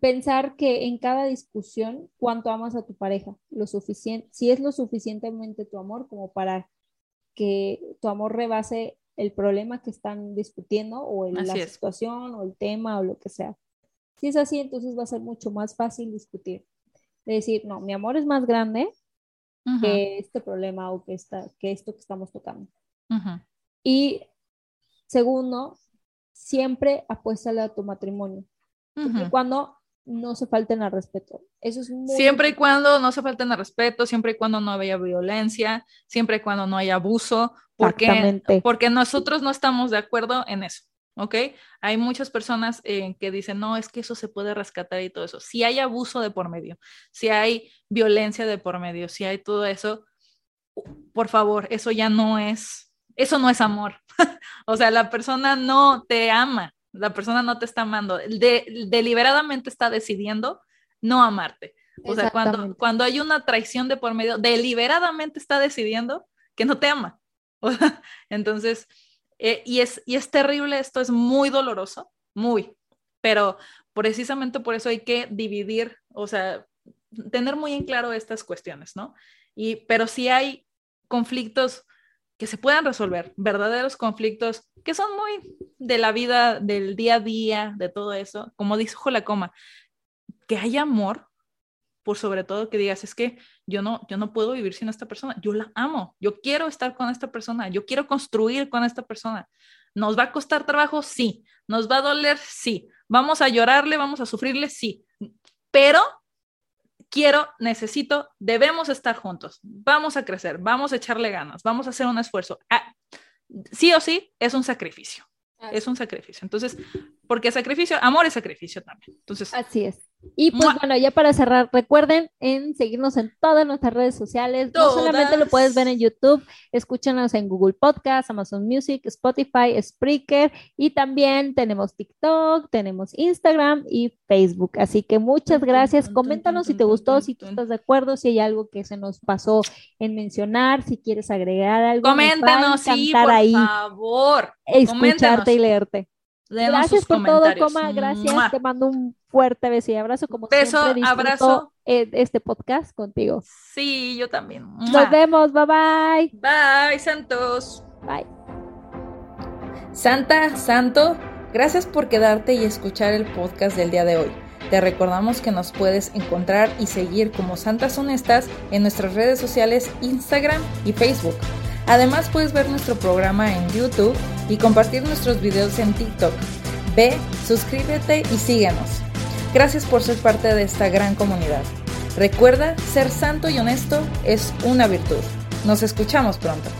pensar que en cada discusión, cuánto amas a tu pareja, lo suficiente, si es lo suficientemente tu amor como para que tu amor rebase el problema que están discutiendo o la situación o el tema o lo que sea. Si es así, entonces va a ser mucho más fácil discutir. De decir, no, mi amor es más grande que este problema o que, esta, que esto que estamos tocando. Y segundo, siempre apuéstale a tu matrimonio. y cuando no se falten al respeto. Eso es Siempre y cuando no se falten al respeto, siempre y cuando no haya violencia, siempre y cuando no haya abuso, porque, porque nosotros no estamos de acuerdo en eso, ¿ok? Hay muchas personas eh, que dicen, no, es que eso se puede rescatar y todo eso. Si hay abuso de por medio, si hay violencia de por medio, si hay todo eso, por favor, eso ya no es, eso no es amor. <laughs> o sea, la persona no te ama, la persona no te está amando, deliberadamente está decidiendo no amarte. O sea, cuando, cuando hay una traición de por medio, deliberadamente está decidiendo que no te ama. <laughs> entonces, eh, y, es, y es terrible, esto es muy doloroso, muy, pero precisamente por eso hay que dividir, o sea, tener muy en claro estas cuestiones, ¿no? Y, pero si hay conflictos que se puedan resolver, verdaderos conflictos que son muy de la vida, del día a día, de todo eso, como dijo la coma, que haya amor, por sobre todo que digas, es que yo no, yo no puedo vivir sin esta persona, yo la amo, yo quiero estar con esta persona, yo quiero construir con esta persona. ¿Nos va a costar trabajo? Sí. ¿Nos va a doler? Sí. ¿Vamos a llorarle? ¿Vamos a sufrirle? Sí. Pero quiero, necesito, debemos estar juntos, vamos a crecer, vamos a echarle ganas, vamos a hacer un esfuerzo. Ah, sí o sí, es un sacrificio. Es un sacrificio. Entonces, porque sacrificio, amor es sacrificio también. Entonces, así es. Y pues bueno, ya para cerrar, recuerden en seguirnos en todas nuestras redes sociales. No solamente lo puedes ver en YouTube, escúchanos en Google Podcast, Amazon Music, Spotify, Spreaker y también tenemos TikTok, tenemos Instagram y Facebook. Así que muchas gracias. Coméntanos si te gustó, si tú estás de acuerdo, si hay algo que se nos pasó en mencionar, si quieres agregar algo. Coméntanos, sí, por favor. Escucharte y leerte. Gracias por todo, Coma. Gracias. Te mando un fuerte beso y abrazo. Como beso, siempre, abrazo. Este podcast contigo. Sí, yo también. Nos vemos. Bye bye. Bye, Santos. Bye. Santa, Santo, gracias por quedarte y escuchar el podcast del día de hoy. Te recordamos que nos puedes encontrar y seguir como Santas Honestas en nuestras redes sociales Instagram y Facebook. Además puedes ver nuestro programa en YouTube y compartir nuestros videos en TikTok. Ve, suscríbete y síguenos. Gracias por ser parte de esta gran comunidad. Recuerda, ser santo y honesto es una virtud. Nos escuchamos pronto.